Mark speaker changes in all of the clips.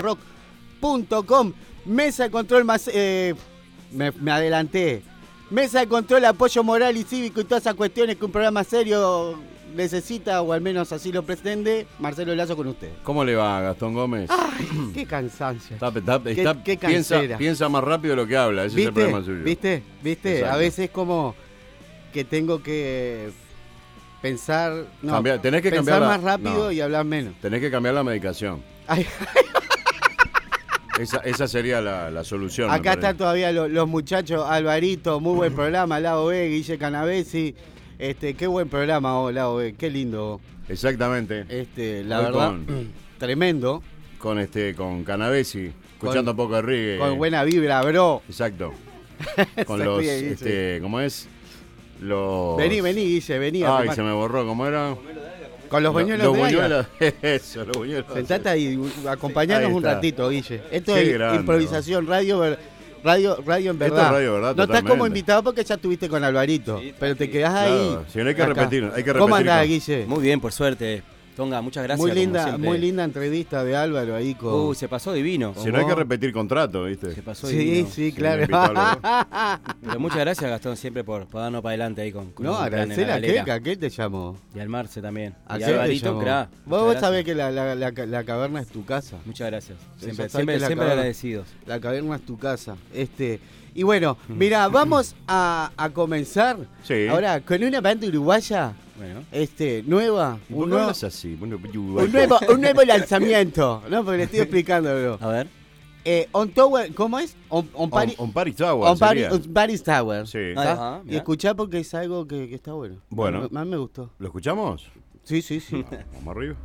Speaker 1: rock.com. Mesa de control más. eh, me, me adelanté. Mesa de control, apoyo moral y cívico y todas esas cuestiones que un programa serio necesita, o al menos así lo pretende. Marcelo Lazo con usted.
Speaker 2: ¿Cómo le va, Gastón Gómez?
Speaker 1: Ay, qué cansancio.
Speaker 2: Está- está-
Speaker 1: Qué-
Speaker 2: está-
Speaker 1: qué
Speaker 2: piensa, más rápido de lo que habla, ese es el problema suyo.
Speaker 1: ¿Viste? ¿Viste?
Speaker 2: Exacto.
Speaker 1: A veces como que tengo que pensar. No,
Speaker 2: tenés que
Speaker 1: pensar
Speaker 2: cambiar la-
Speaker 1: más rápido
Speaker 2: no.
Speaker 1: y hablar menos.
Speaker 2: Tenés que cambiar la medicación.
Speaker 1: Ay,
Speaker 2: Esa, esa sería la, la solución.
Speaker 1: acá están todavía lo- los muchachos, Alvarito, muy buen programa, Lado B, Guille Canavesi. Este, qué buen programa, oh, Lado B, qué lindo.
Speaker 2: Exactamente.
Speaker 1: Este, la
Speaker 2: Hoy
Speaker 1: verdad,
Speaker 2: con-
Speaker 1: tremendo.
Speaker 2: Con este, con Canavesi, escuchando un poco de reggae.
Speaker 1: Con buena vibra, bro.
Speaker 2: Exacto. Con los, este, ¿cómo es? Los...
Speaker 1: Vení, vení, Guille, vení.
Speaker 2: Ay, se me borró, ¿cómo era?
Speaker 1: Con los buñuelos de
Speaker 2: buñuelos, eso, los buñuelos.
Speaker 1: Sentate ahí, acompañanos
Speaker 2: Ahí
Speaker 1: un ratito, Guille. Esto
Speaker 2: Qué
Speaker 1: es
Speaker 2: grande,
Speaker 1: improvisación, radio, radio, radio en
Speaker 2: Esto
Speaker 1: verdad.
Speaker 2: es radio, ¿verdad?
Speaker 1: No estás como invitado porque ya estuviste con Alvarito, pero te quedás ahí.
Speaker 2: Claro, si no hay que
Speaker 1: acá.
Speaker 2: repetir, hay que
Speaker 1: ¿Cómo
Speaker 2: repetir
Speaker 1: andás,
Speaker 2: con-
Speaker 1: Guille?
Speaker 3: Muy bien, por suerte. Tonga, muchas gracias.
Speaker 1: muy linda, muy linda entrevista de Álvaro ahí con.
Speaker 3: Uh, se pasó divino.
Speaker 2: Si no hay que repetir contrato, ¿viste?
Speaker 3: Se pasó
Speaker 1: sí,
Speaker 3: divino.
Speaker 1: sí, claro.
Speaker 2: inevitable,
Speaker 3: Pero muchas gracias, Gastón, siempre por, por darnos para adelante ahí con, con
Speaker 1: no, agradecer a aquel te llamó.
Speaker 3: Y al Marce también.
Speaker 1: ¿A
Speaker 3: y
Speaker 1: qué
Speaker 3: a
Speaker 1: te
Speaker 3: Alvarito.
Speaker 1: Vos, vos sabés que la, la- la- la caverna es tu casa.
Speaker 3: Muchas gracias. Siempre,
Speaker 1: caverna-
Speaker 3: agradecidos.
Speaker 1: La caverna es tu casa. Este, y bueno, mira, vamos a, a comenzar
Speaker 2: Sí.
Speaker 1: ahora con una banda uruguaya,
Speaker 3: Bueno.
Speaker 1: este, nueva,
Speaker 2: ¿Y por
Speaker 1: un nuevo,
Speaker 2: hablas así? Bueno,
Speaker 1: un nuevo, un nuevo lanzamiento, ¿no? Porque le estoy explicando, bro.
Speaker 3: A ver.
Speaker 1: Eh, on Tower, ¿cómo es? On, on,
Speaker 2: On,
Speaker 1: Pari-
Speaker 2: on Paris Tower
Speaker 1: on Paris Tower.
Speaker 2: Sí.
Speaker 3: Va,
Speaker 1: y escuchá porque es algo que, que está bueno.
Speaker 2: Bueno.
Speaker 1: Mí me gustó.
Speaker 2: ¿Lo escuchamos?
Speaker 1: Sí, sí, sí.
Speaker 2: Vamos arriba.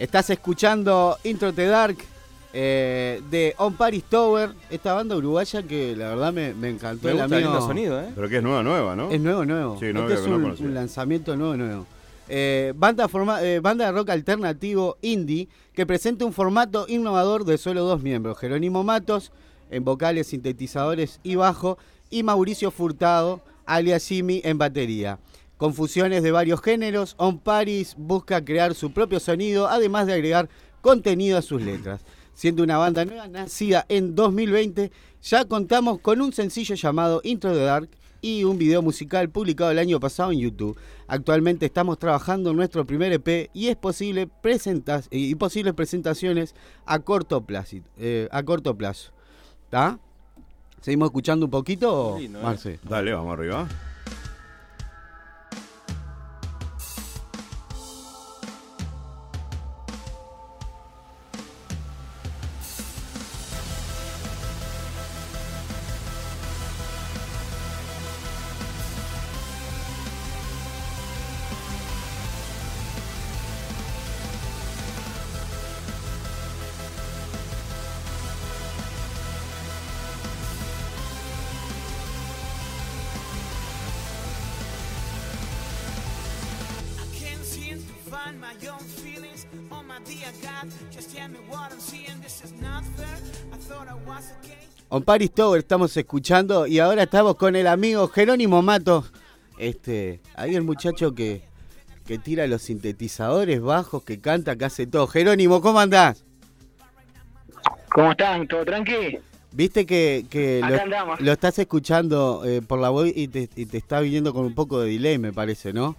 Speaker 1: Estás escuchando Intro the Dark eh, de On Paris Tower, esta banda uruguaya que la verdad me, me encantó.
Speaker 3: Me
Speaker 1: el
Speaker 3: gusta el
Speaker 1: amigo-
Speaker 3: sonido, ¿eh?
Speaker 2: Pero que es nueva, nueva, ¿no?
Speaker 1: Es nuevo, nuevo.
Speaker 2: Sí, no
Speaker 1: este es
Speaker 2: no
Speaker 1: un, un lanzamiento nuevo, nuevo. Eh, banda, forma- eh, banda de rock alternativo indie que presenta un formato innovador de solo dos miembros, Jerónimo Matos en vocales, sintetizadores y bajo y Mauricio Furtado, alias Jimmy, en batería. Con fusiones de varios géneros, On Paris busca crear su propio sonido, además de agregar contenido a sus letras. siendo una banda nueva nacida en 2020. Ya contamos con un sencillo llamado Intro the Dark y un video musical publicado el año pasado en YouTube. Actualmente estamos trabajando en nuestro primer EP y es posible presentas y posibles presentaciones a corto plazo. eh, a corto plazo. ¿Está? ¿Seguimos escuchando un poquito,
Speaker 3: Lindo, ¿eh?
Speaker 1: Marce?
Speaker 4: Dale, vamos arriba.
Speaker 5: Okay.
Speaker 1: On Paris Tower estamos escuchando y ahora estamos con el amigo Jerónimo Mato. Este, ahí el muchacho que, que tira los sintetizadores bajos, que canta, que hace todo. Jerónimo, ¿cómo andás?
Speaker 6: ¿Cómo están? ¿Todo tranqui?
Speaker 1: Viste que, lo, estás escuchando eh, por la voz y te, y te está viniendo con un poco de delay, me parece, ¿no?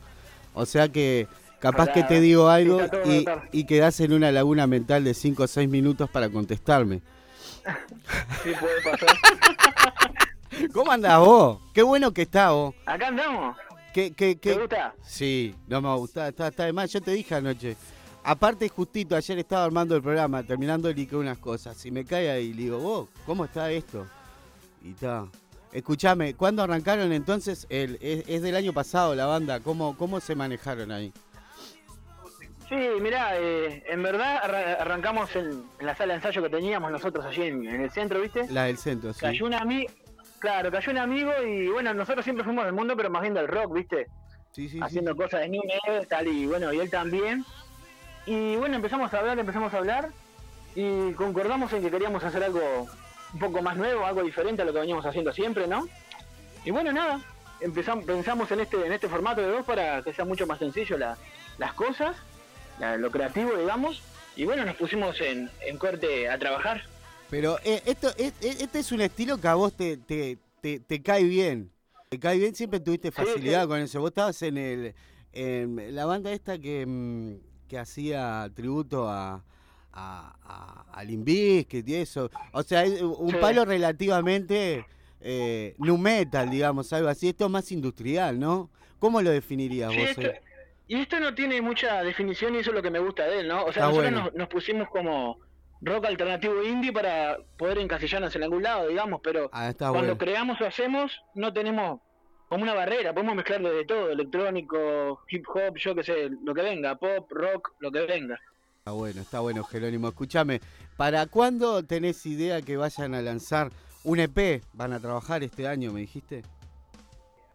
Speaker 1: O sea que capaz
Speaker 6: Hola.
Speaker 1: que te digo algo y, y quedás en una laguna mental de 5 o 6 minutos para contestarme.
Speaker 6: Sí, puede pasar.
Speaker 1: ¿Cómo andás vos? Qué bueno que estás vos.
Speaker 6: Acá andamos.
Speaker 1: ¿Qué, qué, qué?
Speaker 6: ¿Te gusta?
Speaker 1: Sí, no me gusta, está, está de más. Yo te dije anoche. Aparte, justito, ayer estaba armando el programa, terminando de liquear unas cosas. Y me cae ahí y le digo, vos, ¿cómo está esto? Y está. Escuchame, ¿cuándo arrancaron entonces? El, es, es del año pasado la banda. ¿Cómo, cómo se manejaron ahí?
Speaker 6: Sí, mirá, eh, en verdad arra- arrancamos en, en la sala de ensayo que teníamos nosotros allí en, en el centro, ¿viste?
Speaker 1: La del centro, sí.
Speaker 6: Cayó un amigo, claro, cayó un amigo y bueno, nosotros siempre fuimos del mundo, pero más bien del rock, ¿viste?
Speaker 1: Sí, sí, sí.
Speaker 6: Haciendo cosas de new metal, tal, y bueno, y él también. Y bueno, empezamos a hablar, empezamos a hablar y concordamos en que queríamos hacer algo un poco más nuevo, algo diferente a lo que veníamos haciendo siempre, ¿no? Y bueno, nada, empezamos, pensamos en este, en este formato de dos para que sea mucho más sencillo la- las cosas, la- lo creativo, digamos. Y bueno, nos pusimos en, en corte a trabajar.
Speaker 1: Pero eh, esto, es- es- este es un estilo que a vos te, te, te, te cae bien. Te cae bien, siempre tuviste facilidad
Speaker 6: sí.
Speaker 1: con eso. Vos estabas en el en la banda esta que, mm, que hacía tributo a, a, a, a y eso. O sea, es un
Speaker 6: Sí.
Speaker 1: palo relativamente eh, nu metal, digamos, algo así. Esto es más industrial, ¿no? ¿Cómo lo definirías
Speaker 6: Sí,
Speaker 1: vos?
Speaker 6: esto-
Speaker 1: eh?
Speaker 6: Y esto no tiene mucha definición y eso es lo que me gusta de él, ¿no? O sea, nosotros
Speaker 1: bueno.
Speaker 6: nos, nos pusimos como rock alternativo indie para poder encasillarnos en algún lado, digamos, pero
Speaker 1: Ah,
Speaker 6: cuando
Speaker 1: bueno.
Speaker 6: creamos o hacemos no tenemos como una barrera, podemos mezclarlo de todo, electrónico, hip hop, yo qué sé, lo que venga, pop, rock, lo que venga.
Speaker 1: Está bueno, está bueno, Jerónimo. Escúchame, ¿para cuándo tenés idea que vayan a lanzar un EP? ¿Van a trabajar este año, me dijiste?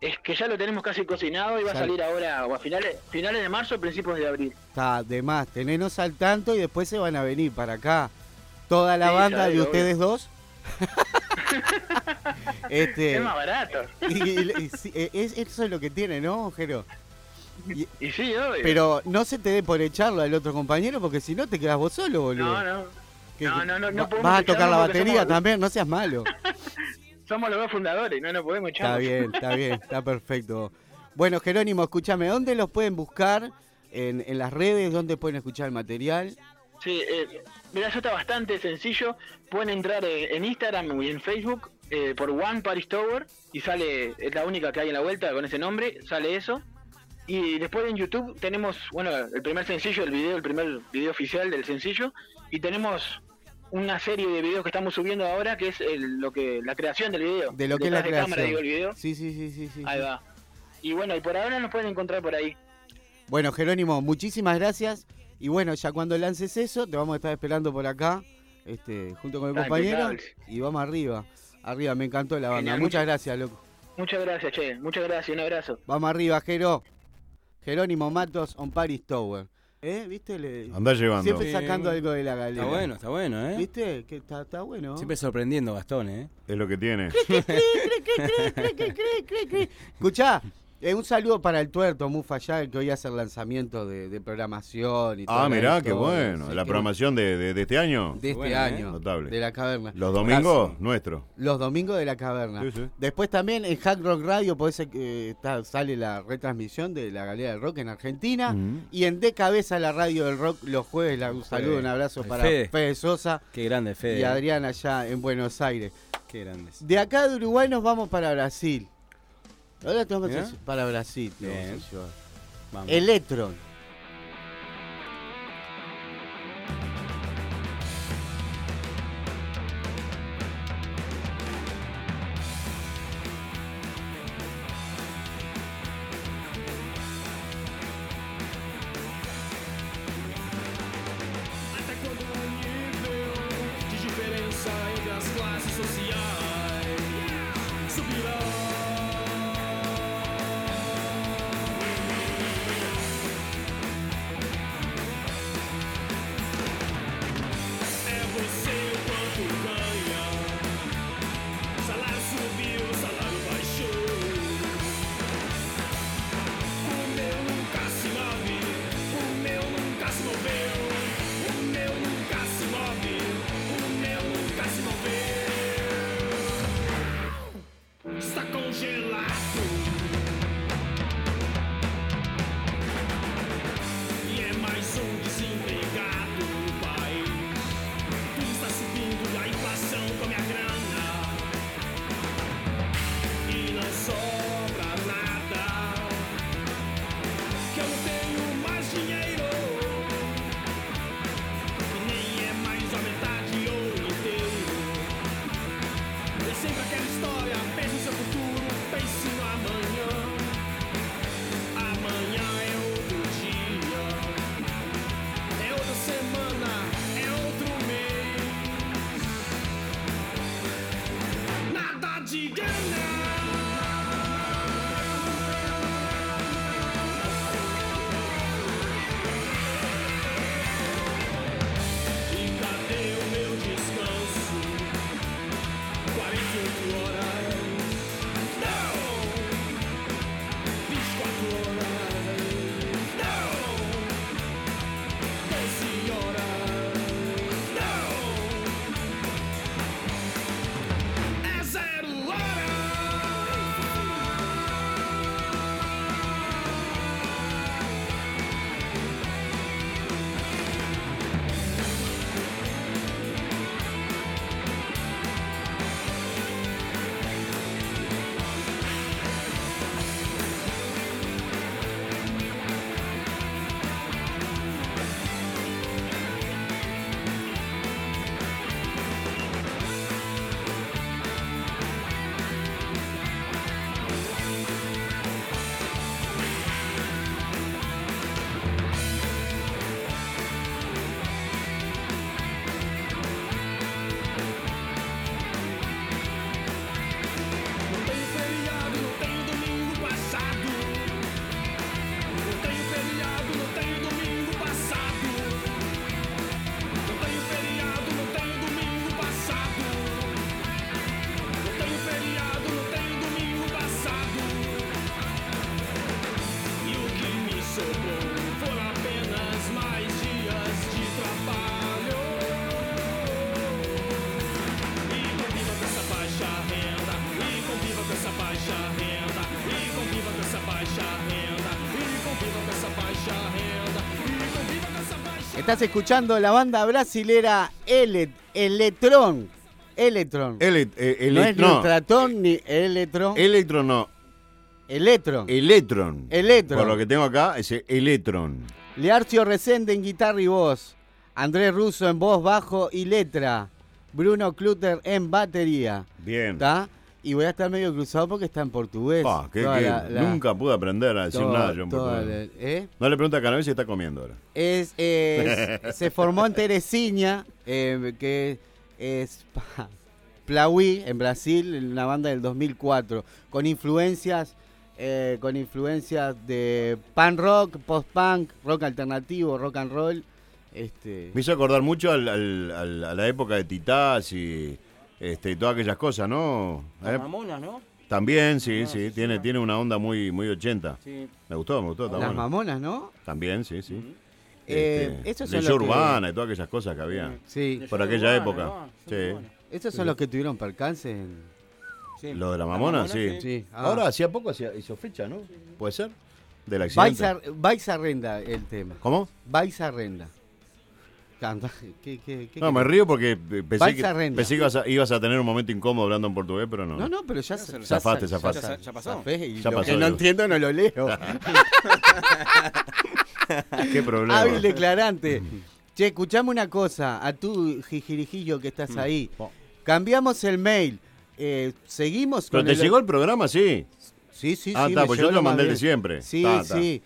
Speaker 6: Es que ya lo tenemos casi cocinado y va a salir ahora o a finales, finales de marzo o principios de abril.
Speaker 1: Está de más, tenenos al tanto y después se van a venir para acá. Toda la
Speaker 6: Sí,
Speaker 1: banda de
Speaker 6: obvio.
Speaker 1: ustedes dos. este,
Speaker 6: Es más barato.
Speaker 1: y- y- y sí, eh, es- eso es lo que tiene, ¿no, Jero? Y-
Speaker 6: sí, obvio.
Speaker 1: pero no se te dé por echarlo al otro compañero porque si no te quedas vos solo, boludo.
Speaker 6: No, no.
Speaker 1: Que-
Speaker 6: no, no, no, no
Speaker 1: Vas a tocar la batería
Speaker 6: somos-
Speaker 1: también, no seas malo.
Speaker 6: Somos los dos fundadores, no nos podemos echar.
Speaker 1: Está bien, está bien, está perfecto. Bueno, Jerónimo, escúchame, ¿dónde los pueden buscar? En, en las redes, ¿dónde pueden escuchar el material?
Speaker 6: Sí, eh, mira, eso está bastante sencillo. Pueden entrar eh, en Instagram y en Facebook eh, por One Paris Tower y sale, es la única que hay en la vuelta con ese nombre, sale eso. Y después en YouTube tenemos, bueno, el primer sencillo, el video, el primer video oficial del sencillo. Y tenemos una serie de videos que estamos subiendo ahora que es el- lo que la creación del video.
Speaker 1: De lo que es la
Speaker 6: de cámara,
Speaker 1: creación.
Speaker 6: digo, el video.
Speaker 1: Sí, sí, sí, sí, sí.
Speaker 6: Ahí
Speaker 1: sí.
Speaker 6: va. Y bueno, y por ahora nos pueden encontrar por ahí.
Speaker 1: Bueno, Jerónimo, muchísimas gracias. Y bueno, ya cuando lances eso, te vamos a estar esperando por acá, este, junto con el compañero. Y vamos arriba. Arriba, me encantó la banda.
Speaker 6: Genial,
Speaker 1: Muchas
Speaker 6: muchas-
Speaker 1: gracias, loco.
Speaker 6: Muchas gracias, che. Muchas gracias, un abrazo.
Speaker 1: Vamos arriba, Jero. Jerónimo Matos on Paris Tower. ¿Eh? ¿Viste? Le-
Speaker 4: Andá llevando.
Speaker 1: Siempre
Speaker 3: Sí.
Speaker 1: sacando algo de la galera.
Speaker 3: Está bueno, está bueno, ¿eh?
Speaker 1: ¿Viste? Que está, está bueno.
Speaker 3: Siempre sorprendiendo, Gastón, ¿eh?
Speaker 4: Es lo que tiene.
Speaker 1: Escuchá,
Speaker 7: Eh, un saludo para el tuerto Mufa ya, que hoy hace el lanzamiento de, de programación y
Speaker 4: Ah, mirá, qué bueno.
Speaker 7: así
Speaker 4: La
Speaker 7: que-
Speaker 4: programación de, de- de este año.
Speaker 7: de este
Speaker 3: Bueno, ¿eh?
Speaker 7: año,
Speaker 4: Notable.
Speaker 7: de la caverna.
Speaker 4: Los domingos, nuestro.
Speaker 7: Los domingos de la caverna.
Speaker 4: Sí, sí.
Speaker 7: Después también en Hack Rock Radio podés, eh, está- sale la retransmisión de la Galería del Rock en Argentina. Y en De Cabeza la radio del rock los jueves. la- un saludo, un abrazo para
Speaker 3: Fede.
Speaker 7: Fede, Sosa
Speaker 3: Qué grande, Fede.
Speaker 7: y Adrián allá en Buenos Aires.
Speaker 3: Qué grandes.
Speaker 7: De acá de Uruguay nos vamos para Brasil. Ahora para Brasil. te vamos a
Speaker 3: Bien.
Speaker 7: llevar.
Speaker 3: Vamos.
Speaker 7: Electron. Estás escuchando la banda brasilera Ele- Electron. Electron.
Speaker 4: Ele- eh, ele-
Speaker 7: no es
Speaker 4: no,
Speaker 7: Neutratón ni Electron.
Speaker 4: Electron no.
Speaker 7: Electron.
Speaker 4: Electron.
Speaker 7: Electron.
Speaker 4: Por lo que tengo acá, es Electron.
Speaker 7: Learcio Resende en guitarra y voz. Andrés Russo en voz, bajo y letra. Bruno Cluter en batería.
Speaker 4: Bien.
Speaker 7: ¿Está? Y voy a estar medio cruzado porque está en portugués.
Speaker 4: Pa, que-
Speaker 7: Toda
Speaker 4: que
Speaker 7: la- la-
Speaker 4: nunca pude aprender a decir nada yo en portugués.
Speaker 7: ¿eh?
Speaker 4: No le pregunta a Canavés si está comiendo ahora.
Speaker 7: Es, es- se formó en Teresinha, eh, que es Plauí, en Brasil, una banda del 2004, con influencias, eh, con influencias de pan rock, post punk, rock alternativo, rock and roll. Este,
Speaker 4: Me hizo acordar mucho al- al- al- a la época de Titás y este, todas aquellas cosas, ¿no?
Speaker 3: Las
Speaker 4: ¿Eh?
Speaker 3: mamonas, ¿no?
Speaker 4: También, sí, sí, tiene, tiene una onda muy, muy 80.
Speaker 3: Sí.
Speaker 4: Me gustó, me gustó, está
Speaker 1: Las
Speaker 4: bueno.
Speaker 1: mamonas, ¿no?
Speaker 4: También, sí, sí.
Speaker 1: Eh,
Speaker 4: Este,
Speaker 1: esos son
Speaker 4: leyenda
Speaker 1: los que-
Speaker 4: urbana y todas aquellas cosas que había.
Speaker 1: Sí.
Speaker 4: Por aquella época. Sí.
Speaker 1: Esos son los que tuvieron percance en...
Speaker 3: Sí.
Speaker 4: Lo de la mamona, sí.
Speaker 1: Sí. ah.
Speaker 4: Ahora, hacía poco hacía, hizo fecha, ¿no? ¿Puede ser? Del accidente.
Speaker 1: Vais a, vais a renda el tema.
Speaker 4: ¿Cómo?
Speaker 1: Vais a renda. Canta. ¿Qué, qué, qué
Speaker 4: No, me río porque eh, pensé que,
Speaker 1: a renda.
Speaker 4: pensé que ibas, a, ibas a tener un momento incómodo hablando en portugués, pero no.
Speaker 1: No, no, pero ya,
Speaker 3: Ya se lo-
Speaker 4: Zafaste,
Speaker 1: ya-
Speaker 4: zafaste.
Speaker 1: ya-
Speaker 3: Ya- ya pasó.
Speaker 1: zafé y
Speaker 4: Ya
Speaker 1: lo
Speaker 4: pasó,
Speaker 1: que no entiendo no lo leo.
Speaker 4: Qué problema.
Speaker 1: Hábil declarante. Che, escuchame una cosa. A tú, jijirijillo, que
Speaker 4: Mm.
Speaker 1: estás ahí.
Speaker 4: Oh.
Speaker 1: Cambiamos el mail. Eh, ¿Seguimos
Speaker 4: Pero
Speaker 1: con
Speaker 4: te
Speaker 1: el-
Speaker 4: llegó el programa, sí.
Speaker 1: Sí, sí,
Speaker 4: Ah,
Speaker 1: sí.
Speaker 4: está,
Speaker 1: me
Speaker 4: pues yo lo mandé de siempre.
Speaker 1: Sí,
Speaker 4: Ta, ta.
Speaker 1: sí.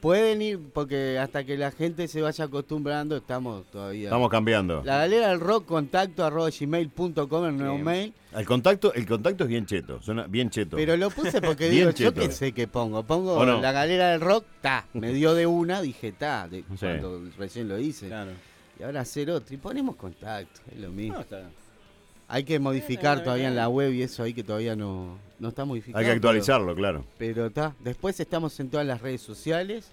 Speaker 1: Pueden ir, porque hasta que la gente se vaya acostumbrando, estamos todavía.
Speaker 4: Estamos cambiando.
Speaker 1: La galera del rock, contacto arroba gmail.com, el nuevo mail.
Speaker 4: El contacto, el contacto es bien cheto, suena bien cheto.
Speaker 1: Pero lo puse porque digo, yo qué sé qué pongo. Pongo la galera del rock, ta. Me dio de una, dije, ta. De,
Speaker 4: Sí.
Speaker 1: Cuando recién lo hice.
Speaker 3: Claro.
Speaker 1: Y ahora hacer otro. Y ponemos contacto, es lo mismo.
Speaker 3: No, está.
Speaker 1: Hay que modificar todavía en la web y eso ahí que todavía no, no está modificado.
Speaker 4: Hay que actualizarlo, claro.
Speaker 1: Pero está. Después estamos en todas las redes sociales.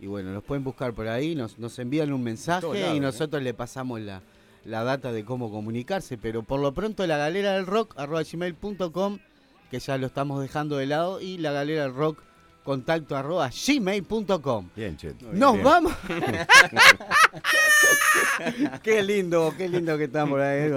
Speaker 1: Y bueno, nos pueden buscar por ahí, nos, nos envían un mensaje
Speaker 3: lados,
Speaker 1: y nosotros le pasamos la, la data de cómo comunicarse. Pero por lo pronto la galera del rock, arroba gmail.com, que ya lo estamos dejando de lado, y la galera del rock, contacto arroba gmail.com.
Speaker 4: Bien cheto.
Speaker 1: Nos
Speaker 4: Bien.
Speaker 1: vamos. qué lindo, qué lindo que estamos ahí.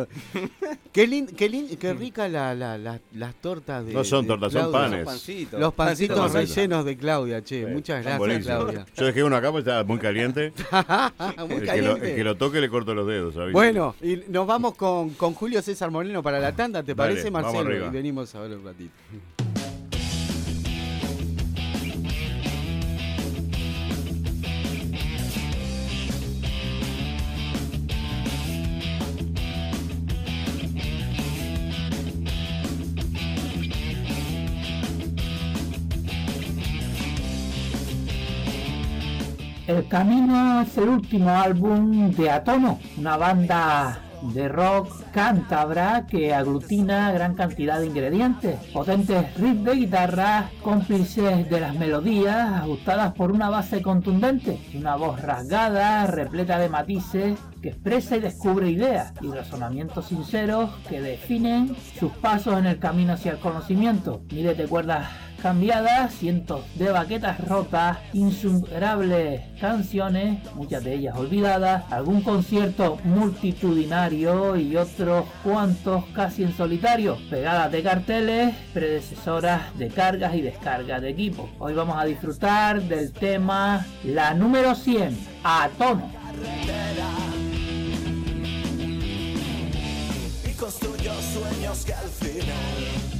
Speaker 1: Qué, lin- qué, lin- qué rica la, la- la- las tortas de
Speaker 4: No son
Speaker 1: de
Speaker 4: tortas, son panes.
Speaker 3: pancitos.
Speaker 1: Los pancitos
Speaker 4: Pancitos.
Speaker 1: rellenos de Claudia, che. Muchas gracias. Claudia.
Speaker 4: Yo dejé uno acá porque estaba muy caliente.
Speaker 1: Muy
Speaker 4: el, que lo,
Speaker 1: caliente.
Speaker 4: el que lo toque le corto los dedos, ¿sabes?
Speaker 1: Bueno, y nos vamos con, con Julio César Moreno para la tanda, ¿te
Speaker 4: Dale,
Speaker 1: parece, Marcelo? Y venimos a ver un ratito.
Speaker 8: Camino es el último álbum de Atono, una banda de rock cántabra que aglutina gran cantidad de ingredientes, potentes riffs de guitarra, cómplices de las melodías ajustadas por una base contundente, una voz rasgada, repleta de matices que expresa y descubre ideas y razonamientos sinceros que definen sus pasos en el camino hacia el conocimiento. Miles de cuerdas cambiadas, cientos de baquetas rotas, insuperables canciones, muchas de ellas olvidadas, algún concierto multitudinario y otros cuantos casi en solitario, pegadas de carteles, predecesoras de cargas y descargas de equipo. Hoy vamos a disfrutar del tema la número 100, a tono.
Speaker 9: Construyó sueños que al final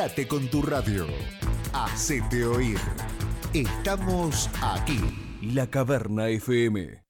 Speaker 10: Conectate con tu radio. Hacete oír. Estamos aquí.
Speaker 11: La Caverna FM.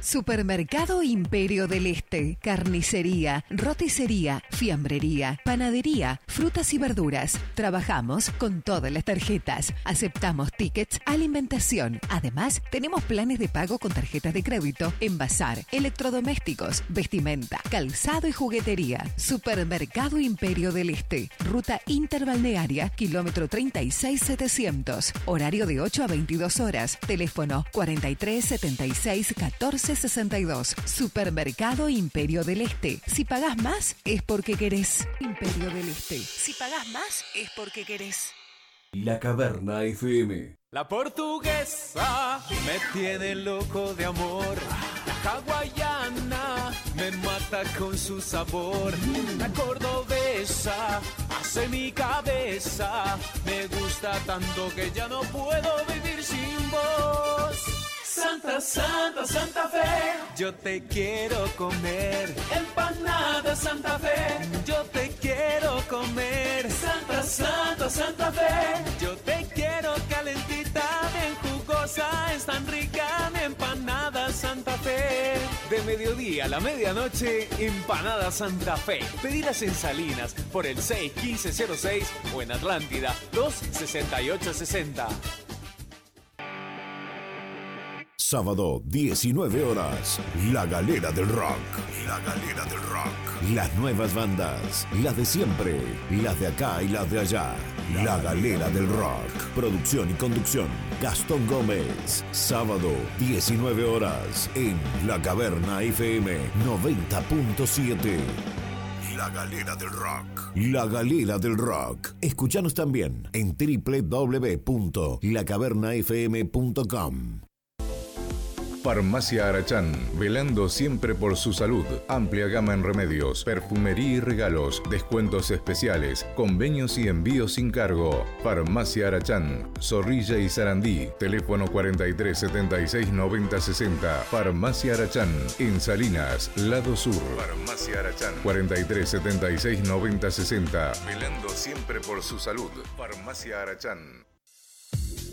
Speaker 12: Supermercado Imperio del Este, carnicería, roticería, fiambrería, panadería, frutas y verduras. Trabajamos con todas las tarjetas. Aceptamos tickets, alimentación. Además, tenemos planes de pago con tarjetas de crédito, envasar, electrodomésticos, vestimenta, calzado y juguetería. Supermercado Imperio del Este, ruta interbalnearia, kilómetro 36700. Horario de 8 a 22 horas. Teléfono 43 76 14 62. Supermercado Imperio del Este. Si pagás más, es porque querés. Imperio del Este. Si pagás más, es porque querés.
Speaker 11: La Caverna FM.
Speaker 13: La portuguesa me tiene loco de amor. La hawaiana me mata con su sabor. La cordobesa hace mi cabeza. Me gusta tanto que ya no puedo vivir sin vos. Santa, Santa, Santa Fe, yo te quiero comer. Empanada Santa Fe, yo te quiero comer. Santa, Santa, Santa Fe, yo te quiero calentita, bien jugosa, es tan rica mi empanada Santa Fe. De mediodía a la medianoche, empanada Santa Fe. Pedidas en Salinas por el 61506 o en Atlántida 26860.
Speaker 10: Sábado, 19 horas. La Galera del Rock. La Galera del Rock. Las nuevas bandas. Las de siempre. Las de acá y las de allá. La Galera del Rock. Producción y conducción. Gastón Gómez. Sábado, 19 horas. En La Caverna FM 90.7. La Galera del Rock. La Galera del Rock. Escuchanos también en www.lacavernafm.com.
Speaker 14: Farmacia Arachán, velando siempre por su salud. Amplia gama en remedios, perfumería y regalos, descuentos especiales, convenios y envíos sin cargo. Farmacia Arachán, Zorrilla y Sarandí. Teléfono 43 76 90 60. Farmacia Arachán, en Salinas, lado sur. Farmacia Arachán, 43 76 90 60. Velando siempre por su salud. Farmacia Arachán.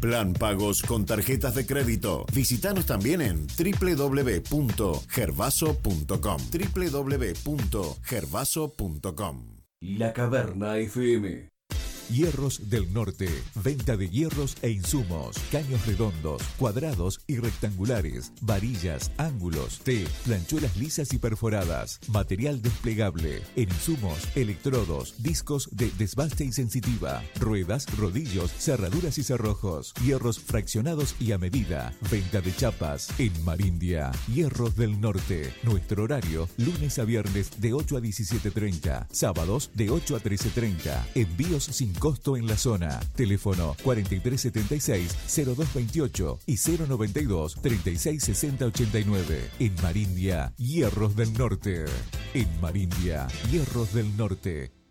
Speaker 10: Plan pagos con tarjetas de crédito. Visítanos también en www.gervaso.com. www.gervaso.com.
Speaker 11: La Caverna FM.
Speaker 15: Hierros del Norte. Venta de hierros e insumos. Caños redondos, cuadrados y rectangulares. Varillas, ángulos, T, planchuelas lisas y perforadas. Material desplegable. En insumos, electrodos, discos de desbaste y sensitiva. Ruedas, rodillos, cerraduras y cerrojos. Hierros fraccionados y a medida. Venta de chapas. En Marindia. Hierros del Norte. Nuestro horario, lunes a viernes de 8 a 17.30. Sábados de 8 a 13.30. Envíos sin costo en la zona. Teléfono 4376-0228 y 092-366089. En Marindia, Hierros del Norte. En Marindia, Hierros del Norte.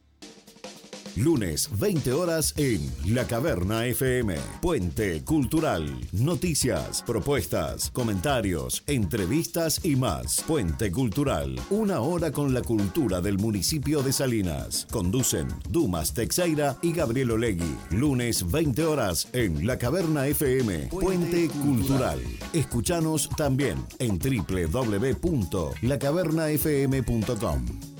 Speaker 10: Lunes, 20 horas en La Caverna FM. Puente Cultural. Noticias, propuestas, comentarios, entrevistas y más. Puente Cultural. Una hora con la cultura del municipio de Salinas. Conducen Dumas Texeira y Gabriel Olegui. Lunes, 20 horas en La Caverna FM. Puente Cultural. Escuchanos también en www.lacavernafm.com.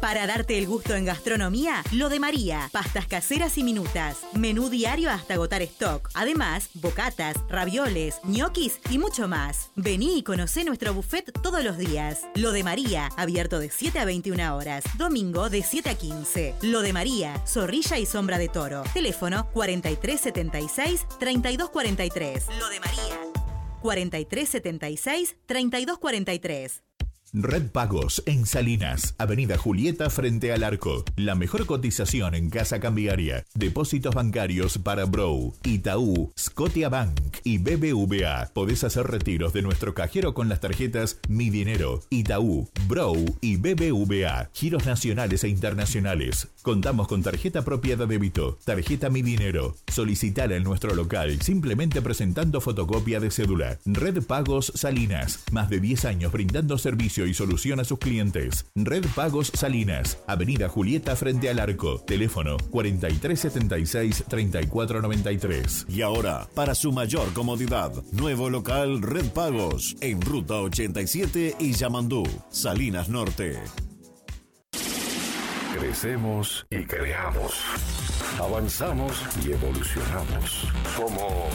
Speaker 16: Para darte el gusto en gastronomía, lo de María. Pastas caseras y minutas. Menú diario hasta agotar stock. Además, bocatas, ravioles, ñoquis y mucho más. Vení y conocé nuestro buffet todos los días. Lo de María, abierto de 7 a 21 horas. Domingo de 7 a 15. Lo de María, zorrilla y sombra de toro. Teléfono 4376-3243. Lo de María. 4376-3243.
Speaker 15: Red Pagos en Salinas, Avenida Julieta frente al arco. La mejor cotización en casa cambiaria. Depósitos bancarios para Bro, Itaú, Scotiabank y BBVA. Podés hacer retiros de nuestro cajero con las tarjetas Mi Dinero, Itaú, Bro y BBVA. Giros nacionales e internacionales. Contamos con tarjeta propia de débito, tarjeta Mi Dinero. Solicitar en nuestro local simplemente presentando fotocopia de cédula. Red Pagos Salinas, más de 10 años brindando servicio y solución a sus clientes. Red Pagos Salinas, Avenida Julieta frente al arco. Teléfono 4376-3493.
Speaker 10: Y ahora, para su mayor comodidad, nuevo local Red Pagos en Ruta 87 y Yamandú, Salinas Norte.
Speaker 17: Crecemos y creamos. Avanzamos y evolucionamos. Somos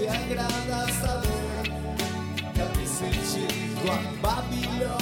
Speaker 9: Te agrada saber. Que a veces llego a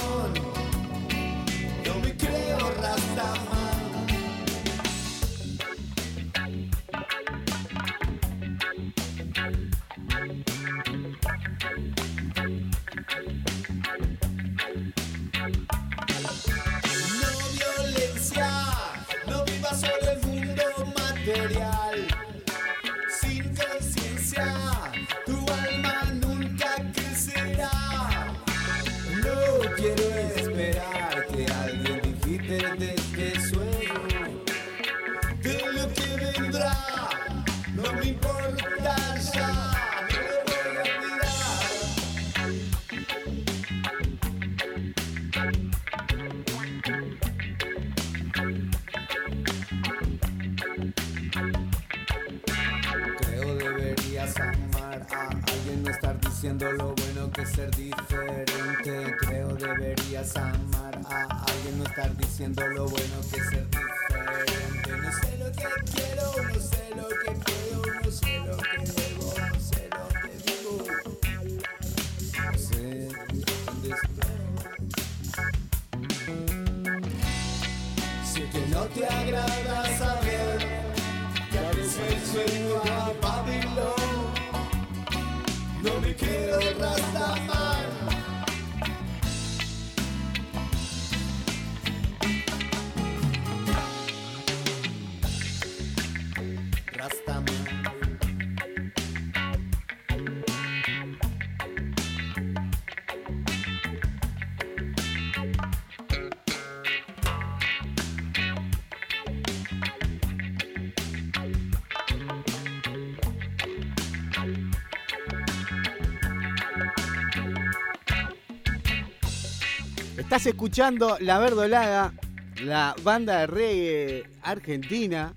Speaker 1: Estás escuchando La Verdolaga, la banda de reggae argentina.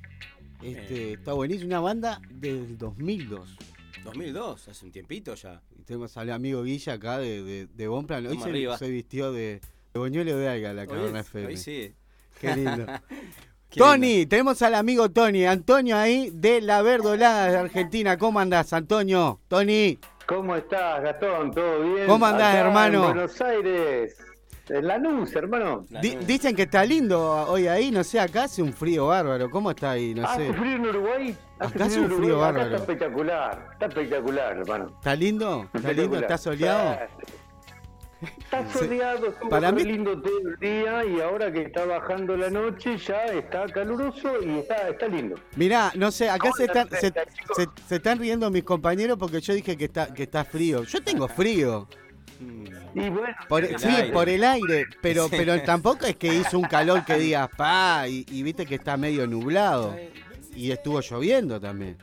Speaker 1: Este, está buenísima, una banda del 2002.
Speaker 3: 2002, hace un tiempito ya.
Speaker 1: Y tenemos al amigo Guilla acá de, de, de Bonplan. Hoy se, vistió de, de boñuelo de alga la caverna FM.
Speaker 3: hoy sí.
Speaker 1: Qué lindo.
Speaker 3: Qué
Speaker 1: Tony, tenemos al amigo Tony, Antonio ahí de La Verdolaga de Argentina. ¿Cómo andás, Antonio? Tony.
Speaker 18: ¿Cómo estás, Gastón? ¿Todo bien?
Speaker 1: ¿Cómo andás,
Speaker 18: Acá
Speaker 1: hermano?
Speaker 18: En Buenos Aires. En Lanús, hermano.
Speaker 1: Di- dicen que está lindo hoy ahí, no sé, acá hace un frío bárbaro. ¿Cómo está ahí? No sé.
Speaker 18: ¿Hace frío en Uruguay?
Speaker 1: Acá hace un frío
Speaker 18: Uruguay? Acá
Speaker 1: bárbaro.
Speaker 18: Está espectacular. Está espectacular, hermano.
Speaker 1: ¿Está lindo? ¿Está lindo? ¿Está soleado?
Speaker 18: Está soleado, estuvo
Speaker 1: Para mí-
Speaker 18: lindo todo el día y ahora que está bajando la noche ya está caluroso y está, está lindo.
Speaker 1: Mirá, no sé, acá se están, se, se- se están riendo mis compañeros porque yo dije que está, que está frío. Yo tengo frío.
Speaker 18: Y bueno,
Speaker 1: Por,
Speaker 18: el
Speaker 1: sí,
Speaker 18: aire.
Speaker 1: por el aire, pero,
Speaker 18: Sí.
Speaker 1: pero tampoco es que hizo un calor que digas, pa, y, y viste que está medio nublado. Y estuvo lloviendo también.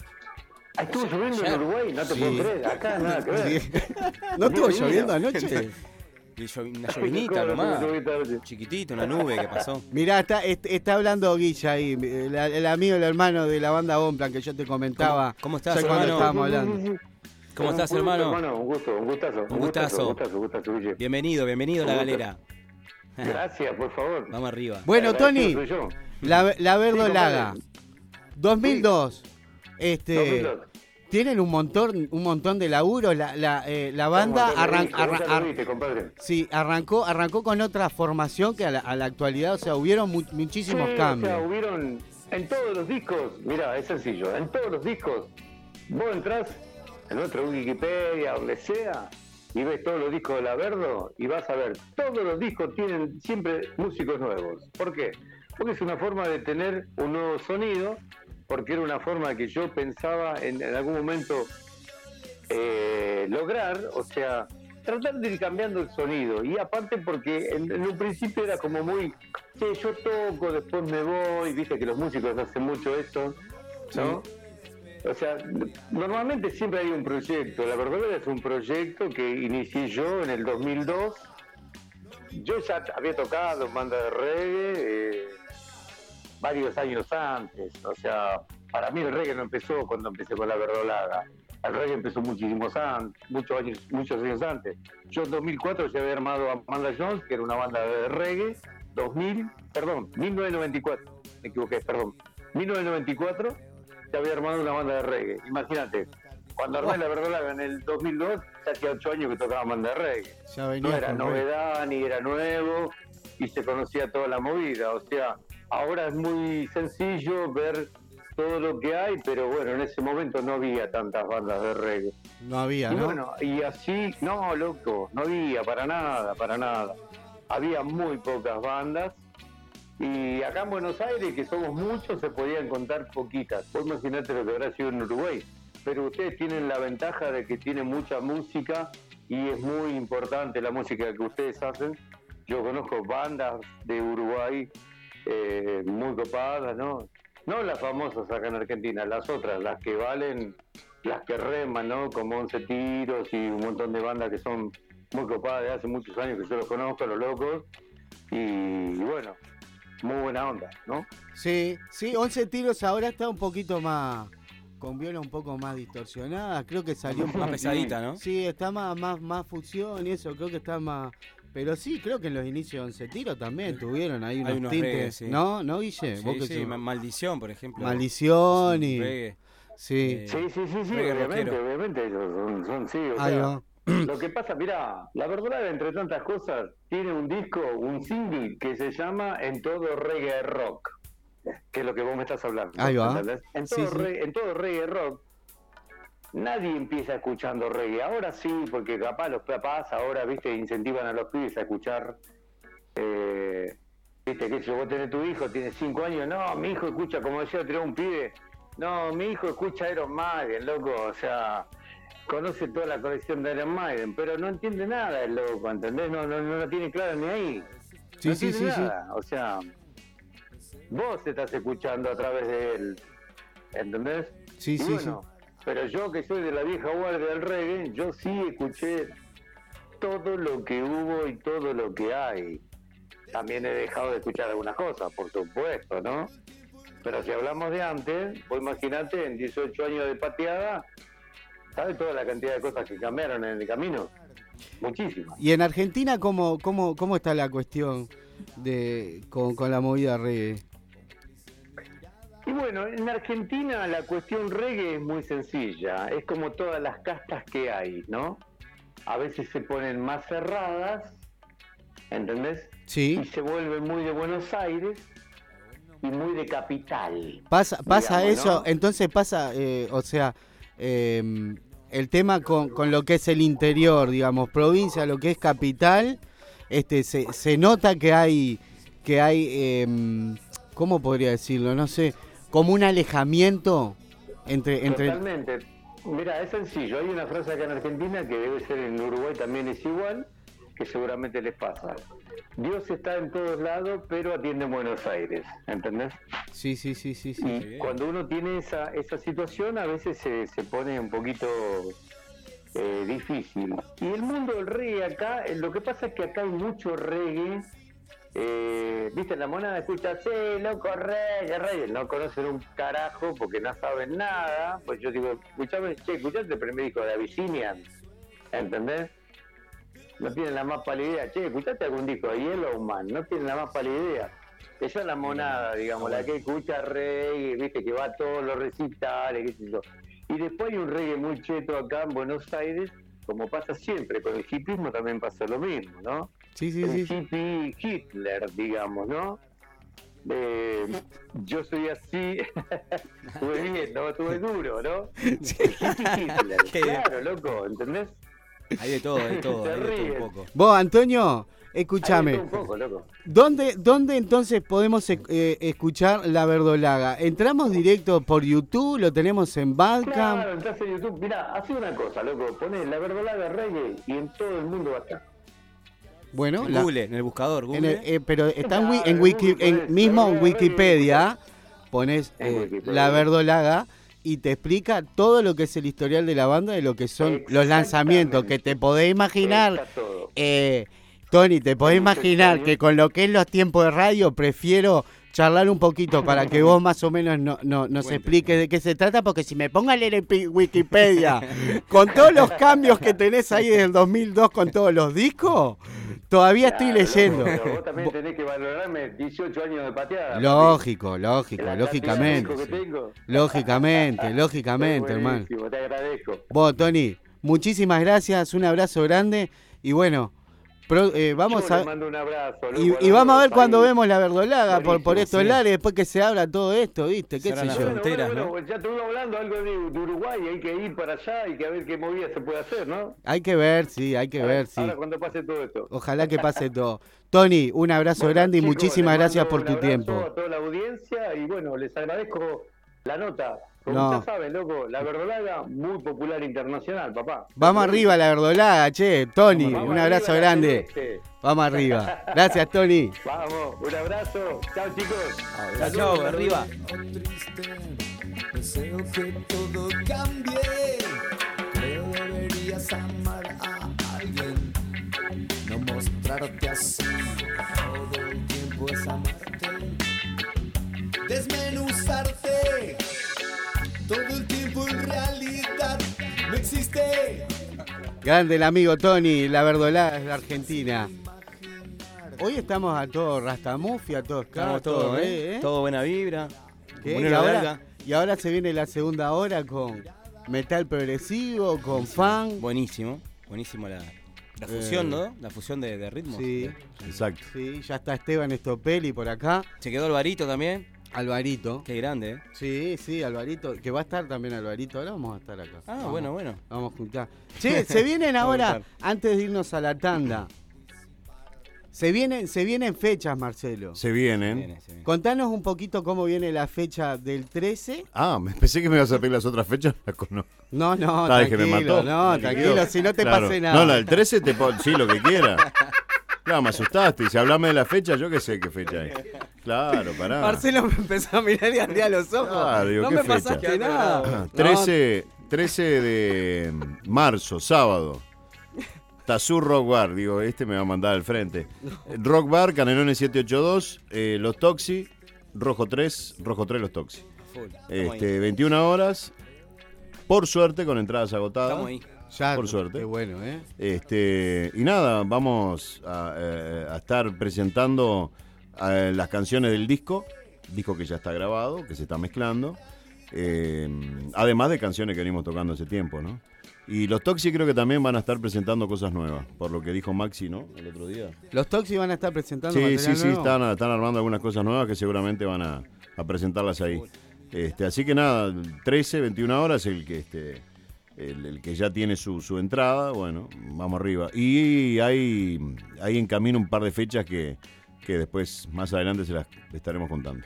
Speaker 18: Ah, Estuvo lloviendo en Uruguay, no te
Speaker 1: Sí.
Speaker 18: puedo creer. Acá nada que ver.
Speaker 1: Sí. ¿No estuvo lloviendo anoche?
Speaker 3: Una llovinita
Speaker 18: ¿Cómo no
Speaker 3: nomás. Chiquitito, una nube que pasó.
Speaker 1: Mirá, está, est- está hablando Guilla ahí, el, el amigo, el hermano de la banda Bonplan que yo te comentaba.
Speaker 3: ¿Cómo- cómo estás,
Speaker 1: ya cuando
Speaker 3: hermano?
Speaker 1: estábamos hablando.
Speaker 3: ¿Cómo estás,
Speaker 18: gusto,
Speaker 3: hermano?
Speaker 18: Un gusto, un gustazo.
Speaker 3: Un gustazo.
Speaker 18: Un gustazo, un gustazo, Guille.
Speaker 3: Bienvenido, bienvenido a la galera.
Speaker 18: Gracias, por favor.
Speaker 3: Vamos arriba.
Speaker 1: Bueno, Tony, la, la verdolaga,
Speaker 18: compadre.
Speaker 1: 2002. Este,
Speaker 18: 2002.
Speaker 1: tienen un montón, un montón de laburo. La, la, eh, la banda
Speaker 18: ¿Cómo te
Speaker 1: arran- sí, arrancó, arrancó con otra formación que a la, a la actualidad, o sea, hubieron mu- muchísimos
Speaker 18: Sí,
Speaker 1: cambios.
Speaker 18: O sea, hubieron en todos los discos, mira, es sencillo, en todos los discos, vos entrás en nuestro Wikipedia, donde sea, y ves todos los discos de la Verdo y vas a ver, todos los discos tienen siempre músicos nuevos. ¿Por qué? Porque es una forma de tener un nuevo sonido, porque era una forma que yo pensaba en, en algún momento eh, lograr, o sea, tratar de ir cambiando el sonido. Y aparte porque en, en un principio era como muy, che, yo toco, después me voy, viste que los músicos hacen mucho eso, ¿no? O sea, normalmente siempre hay un proyecto. La verdad es un proyecto que inicié yo en el 2002. Yo ya había tocado en banda de reggae eh, varios años antes. O sea, para mí el reggae no empezó cuando empecé con la verdolaga. El reggae empezó muchísimos antes, muchos años, muchos años antes. Yo en 2004 ya había armado Amanda Jones, que era una banda de reggae. 2000, perdón, 1994. Me equivoqué, perdón. 1994 ya había armado una banda de reggae. Imagínate, cuando armé la verdolaga en el 2002, ya hacía ocho años que tocaba banda de reggae no era novedad ni era nuevo y se conocía toda la movida. O sea, ahora es muy sencillo ver todo lo que hay, pero bueno, en ese momento no había tantas bandas de reggae.
Speaker 1: No había,
Speaker 18: Y
Speaker 1: ¿no?
Speaker 18: bueno, y así, no, loco, no había para nada, para nada. Había muy pocas bandas y acá en Buenos Aires, que somos muchos, se podían contar poquitas. Vos imaginate lo que habrá sido en Uruguay. Pero ustedes tienen la ventaja de que tienen mucha música y es muy importante la música que ustedes hacen. Yo conozco bandas de Uruguay eh, muy copadas, ¿no? No las famosas acá en Argentina, las otras, las que valen, las que reman, ¿no? Como 11 tiros y un montón de bandas que son muy copadas de hace muchos años que yo los conozco, los locos. Y, y bueno, muy buena onda, ¿no?
Speaker 1: Sí, sí, 11 tiros ahora está un poquito más, con viola un poco más distorsionada, creo que salió un
Speaker 3: Más
Speaker 1: poco-
Speaker 3: pesadita, ¿no?
Speaker 1: Sí, está más, más, más fusión y eso, creo que está más... Pero sí, creo que en los inicios de 11 tiros también tuvieron ahí unos,
Speaker 3: unos
Speaker 1: tintes,
Speaker 3: reggae, sí.
Speaker 1: ¿no? ¿No, Guille?
Speaker 3: Sí,
Speaker 1: Vos
Speaker 3: sí, Maldición, por ejemplo.
Speaker 1: Maldición y...
Speaker 3: reggae.
Speaker 1: Sí.
Speaker 3: Eh,
Speaker 18: Sí, sí, sí, sí, obviamente,
Speaker 3: rockero.
Speaker 18: obviamente, ellos son, son sí, o
Speaker 1: Ahí
Speaker 18: sea. Lo que pasa, mira, la verdad, entre tantas cosas, tiene un disco, un single que se llama En todo reggae rock. que es lo que vos me estás hablando.
Speaker 1: Ahí va.
Speaker 18: En
Speaker 1: Sí,
Speaker 18: todo,
Speaker 1: sí.
Speaker 18: reggae, en todo reggae rock, nadie empieza escuchando reggae. Ahora sí, porque capaz los papás ahora, viste, incentivan a los pibes a escuchar. eh, viste, que si vos tenés tu hijo, tiene cinco años, no, mi hijo escucha, como decía, tenía un pibe, no, mi hijo escucha Iron Maiden, loco, o sea, conoce toda la colección de Iron Maiden, pero no entiende nada el loco, ¿entendés? No, no, no la tiene clara ni ahí.
Speaker 1: Sí,
Speaker 18: no
Speaker 1: sí, sí, sí.
Speaker 18: nada. O sea, vos estás escuchando a través de él, ¿entendés?
Speaker 1: Sí,
Speaker 18: Y
Speaker 1: sí,
Speaker 18: bueno, Pero yo que soy de la vieja guardia del reggae, yo sí escuché todo lo que hubo y todo lo que hay. También he dejado de escuchar algunas cosas, por supuesto, ¿no? Pero si hablamos de antes, vos imaginate, en 18 años de pateada, ¿sabes toda la cantidad de cosas que cambiaron en el camino? Muchísimas.
Speaker 1: ¿Y en Argentina cómo, cómo, cómo está la cuestión de con, con la movida reggae?
Speaker 18: Y bueno, en Argentina la cuestión reggae es muy sencilla, es como todas las castas que hay, ¿no? A veces se ponen más cerradas, ¿entendés?
Speaker 1: Sí.
Speaker 18: Y se vuelven muy de Buenos Aires y muy de capital.
Speaker 1: Pasa, pasa
Speaker 18: digamos,
Speaker 1: eso,
Speaker 18: ¿no?
Speaker 1: entonces pasa, eh, o sea, eh, el tema con, con lo que es el interior, digamos, provincia, lo que es capital, este, se, se nota que hay, que hay, eh, ¿cómo podría decirlo? No sé, como un alejamiento entre, entre,
Speaker 18: Totalmente. Mira, es sencillo. Hay una frase acá en Argentina que debe ser en Uruguay también es igual, que seguramente les pasa. Dios está en todos lados, pero atiende en Buenos Aires, ¿entendés?
Speaker 1: sí, sí, sí, sí, sí.
Speaker 18: Y cuando uno tiene esa, esa situación, a veces se, se pone un poquito eh, difícil. Y el mundo del reggae acá, eh, lo que pasa es que acá hay mucho reggae. eh, Viste, la monada escucha, sí, loco, reggae, reggae. No conocen un carajo porque no saben nada. Pues yo digo, escuchame, che, escuchaste el primer disco de Abyssinian, ¿entendés? No tienen la más pálida idea. Che, ¿escuchaste algún disco de Yellow Man? No tienen la más pálida idea. Esa es la monada, digamos, la que escucha reggae, viste, que va a todos los recitales, qué sé yo. Y después hay un reggae muy cheto acá en Buenos Aires, como pasa siempre, con el hipismo también pasa lo mismo, ¿no?
Speaker 1: Sí, sí,
Speaker 18: el
Speaker 1: sí.
Speaker 18: hippie Hitler, digamos, ¿no? Eh, yo soy así, estuve bien, ¿no? Estuve duro, ¿no? Hippie Hitler, claro, loco, ¿entendés?
Speaker 3: Hay de todo, hay de todo, hay de todo
Speaker 18: ríen.
Speaker 3: un poco.
Speaker 1: Vos, Antonio, escúchame. ¿Dónde, ¿Dónde entonces podemos eh, escuchar La Verdolaga? ¿Entramos directo por YouTube? ¿Lo tenemos en Bandcamp?
Speaker 18: Claro, entras en YouTube. Mirá, hace una cosa, loco. Pones la verdolaga reggae y en todo el mundo va a estar.
Speaker 1: Bueno,
Speaker 3: En
Speaker 1: la-
Speaker 3: Google, en el buscador,
Speaker 1: en
Speaker 3: Google.
Speaker 1: el- eh, pero está en, en Wiki, en- mismo en Wikipedia, pones eh,
Speaker 18: Wikipedia.
Speaker 1: La Verdolaga y te explica todo lo que es el historial de la banda, de lo que son los lanzamientos, que te podés imaginar. Eh, Tony, te podés imaginar que con lo que es los tiempos de radio prefiero charlar un poquito para que vos más o menos no, no- nos expliques de qué se trata, porque si me pongo a leer en pi- Wikipedia con todos los cambios que tenés ahí desde el 2002 con todos los discos, todavía estoy
Speaker 18: Claro,
Speaker 1: leyendo.
Speaker 18: pero vos también tenés que valorarme 18 años de pateada. papi.
Speaker 1: Lógico, lógico,
Speaker 18: La
Speaker 1: lógicamente.
Speaker 18: discos que tengo.
Speaker 1: Lógicamente, lógicamente, hermano.
Speaker 18: Te agradezco.
Speaker 1: Vos, Tony, muchísimas gracias, un abrazo grande y bueno, eh, vamos
Speaker 18: Yo
Speaker 1: a...
Speaker 18: le mando un abrazo.
Speaker 1: Y, vamos a ver cuando vemos la verdolaga por, por estos
Speaker 3: sí.
Speaker 1: lares, después que se abra todo esto, ¿viste? ¿Qué sé yo?
Speaker 18: Bueno,
Speaker 3: ¿no?
Speaker 18: ya estuvimos hablando algo de, de Uruguay, hay que ir para allá y que a ver qué movida se puede hacer, ¿no?
Speaker 1: Hay que ver, sí, hay que
Speaker 18: Ahora-
Speaker 1: ver, sí.
Speaker 18: Ahora cuando pase todo esto.
Speaker 1: Ojalá que pase todo. Tony, un abrazo
Speaker 18: Bueno,
Speaker 1: grande y
Speaker 18: chicos,
Speaker 1: muchísimas gracias por
Speaker 18: un
Speaker 1: tu
Speaker 18: abrazo
Speaker 1: tiempo.
Speaker 18: A toda la audiencia y bueno, les agradezco la nota. Como
Speaker 1: No.
Speaker 18: ya saben, loco, la verdolaga muy popular internacional, papá.
Speaker 1: Vamos arriba la verdolaga, che, Tony,
Speaker 18: Vamos
Speaker 1: un abrazo grande.
Speaker 18: celeste.
Speaker 1: Vamos arriba. Gracias, Tony.
Speaker 18: Vamos, un abrazo. Chao, chicos.
Speaker 3: Chao, chao, arriba.
Speaker 9: Deseo que todo cambie. Creo deberías amar a alguien. No mostrarte así. Todo el tiempo es amarte. Desmenuzarte. Todo el tiempo en realidad no existe.
Speaker 1: Grande el amigo Tony, la verdolaga es de Argentina. Hoy estamos a todo Rastamufi, a todos
Speaker 3: Estamos todo, ¿eh? Todo buena vibra.
Speaker 1: ¿Qué? Y,
Speaker 3: la
Speaker 1: ahora,
Speaker 3: verga.
Speaker 1: y ahora se viene la segunda hora con metal progresivo, con fan.
Speaker 3: Buenísimo, buenísimo la, la fusión,
Speaker 1: Eh,
Speaker 3: ¿no? La fusión de, de ritmos.
Speaker 1: Sí,
Speaker 4: Exacto.
Speaker 1: sí, ya está Esteban Estopelli por acá.
Speaker 3: Se quedó Alvarito también.
Speaker 1: Alvarito.
Speaker 3: Qué grande, ¿eh?
Speaker 1: Sí, sí, Alvarito, que va a estar también Alvarito, ahora vamos a estar acá.
Speaker 3: Ah,
Speaker 1: Vamos-
Speaker 3: bueno, bueno.
Speaker 1: Vamos a juntar. Che, se vienen ahora, antes de irnos a la tanda. Se vienen, se vienen fechas, Marcelo.
Speaker 4: Se vienen.
Speaker 1: Contanos un poquito cómo viene la fecha del 13.
Speaker 4: Ah, me pensé que me ibas a pedir las otras fechas. Las conozco.
Speaker 1: No, no,
Speaker 4: Ah, es que
Speaker 1: tranquilo,
Speaker 4: me mató.
Speaker 1: no, tranquilo, si no te
Speaker 4: Claro.
Speaker 1: pase nada.
Speaker 4: No, la del 13 te pon- sí, lo que quiera. Claro, me asustaste. Y si hablame de la fecha, yo qué sé qué fecha es. Claro, pará.
Speaker 1: Marcelo me empezó a mirar y ardía los ojos.
Speaker 4: Claro, digo,
Speaker 1: no
Speaker 4: ¿qué
Speaker 1: me
Speaker 4: fecha?
Speaker 1: pasaste nada.
Speaker 4: 13, 13 de marzo, sábado. Tazur Rock Bar, digo, este me va a mandar al frente. Rock Bar, Canelones 782, eh, Los Toxi, Rojo 3, Rojo 3 Los Toxi. Este, 21 horas, por suerte, con entradas agotadas.
Speaker 3: Estamos ahí.
Speaker 1: Ya,
Speaker 4: por suerte.
Speaker 1: Qué bueno, ¿eh?
Speaker 4: Este, y nada, vamos a, eh, a estar presentando eh, las canciones del disco, disco que ya está grabado, que se está mezclando, eh, además de canciones que venimos tocando hace tiempo, ¿no? Y los Toxi creo que también van a estar presentando cosas nuevas, por lo que dijo Maxi, ¿no? El otro día.
Speaker 1: Los Toxi van a estar presentando
Speaker 4: Sí, sí, sí,
Speaker 1: nuevo?
Speaker 4: están, están armando algunas cosas nuevas que seguramente van a, a presentarlas ahí. Este, así que nada, 13, 21 horas, el que este, el, el que ya tiene su, su entrada, bueno, vamos arriba. Y hay, hay en camino un par de fechas que, que después, más adelante, se las estaremos contando.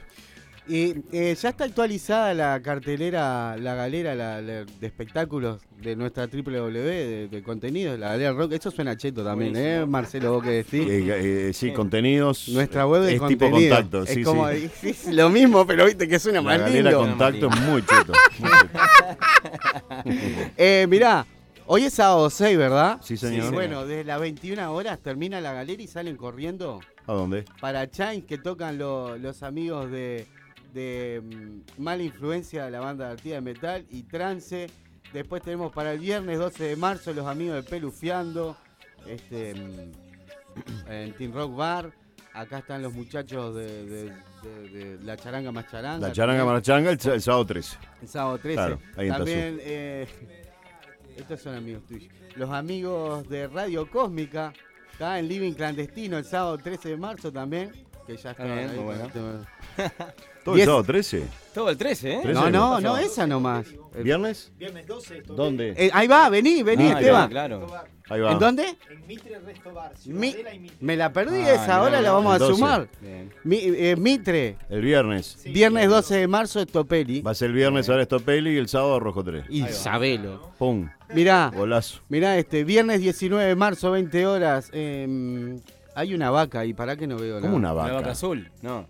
Speaker 1: Y eh, ya está actualizada la cartelera, la galera la- la- de espectáculos de nuestra www de, de contenidos, la galera rock. Eso suena cheto también, ¿eh? Marcelo, vos que decís.
Speaker 4: Eh, eh, sí, contenidos.
Speaker 1: Nuestra web de
Speaker 4: es tipo
Speaker 1: contenido.
Speaker 4: contacto,
Speaker 1: es
Speaker 4: sí,
Speaker 1: como
Speaker 4: sí.
Speaker 1: es lo mismo, pero viste que suena
Speaker 4: La
Speaker 1: más
Speaker 4: galera
Speaker 1: lindo.
Speaker 4: contacto es muy cheto. muy
Speaker 1: eh, mirá, hoy es sábado 6, ¿verdad?
Speaker 4: Sí, señor.
Speaker 1: Bueno, desde las 21 horas termina la galera y salen corriendo
Speaker 4: ¿A dónde?
Speaker 1: para Chains que tocan lo- los amigos de, de mm, Mala Influencia, la banda de Artida de Metal y Trance. Después tenemos para el viernes 12 de marzo los amigos de Pelufiando este, mm, en Team Rock Bar. Acá están los muchachos de, de- de- de La Charanga Más Charanga.
Speaker 4: La charanga marachanga el, sábado 13.
Speaker 1: El sábado 13.
Speaker 4: Claro, ahí
Speaker 1: También, eh, estos son amigos tuyos. Los amigos de Radio Cósmica, está en Living Clandestino el sábado 13 de marzo también. Que ya está.
Speaker 3: Bien,
Speaker 1: ahí,
Speaker 3: muy bueno.
Speaker 4: ¿Todo el sábado 13?
Speaker 3: Todo el 13, ¿eh?
Speaker 1: No, no, no, esa nomás.
Speaker 4: ¿Viernes?
Speaker 19: Viernes 12, esto
Speaker 4: ¿Dónde?
Speaker 1: Eh, ahí va, vení, vení,
Speaker 3: Ah,
Speaker 1: Esteban.
Speaker 3: claro.
Speaker 4: Ahí va.
Speaker 1: ¿En dónde?
Speaker 19: En Mitre Resto Bar,
Speaker 1: Mi-
Speaker 19: Ciudadela y Mitre.
Speaker 1: me la perdí
Speaker 3: Ah,
Speaker 1: esa, ahora la vamos a
Speaker 4: 12.
Speaker 1: sumar. Mi- eh, Mitre,
Speaker 4: El viernes.
Speaker 1: viernes 12 de marzo, Estopeli.
Speaker 4: Va a ser el viernes ahora Stopelli y el sábado Rojo 3.
Speaker 1: Y Sabelo.
Speaker 4: Pum.
Speaker 1: Mirá,
Speaker 4: Golazo.
Speaker 1: mirá, este, viernes 19 de marzo, 20 horas. em, hay una vaca ahí, ¿para qué no veo la
Speaker 4: ¿Cómo una
Speaker 3: La
Speaker 4: vaca?
Speaker 3: vaca azul, no.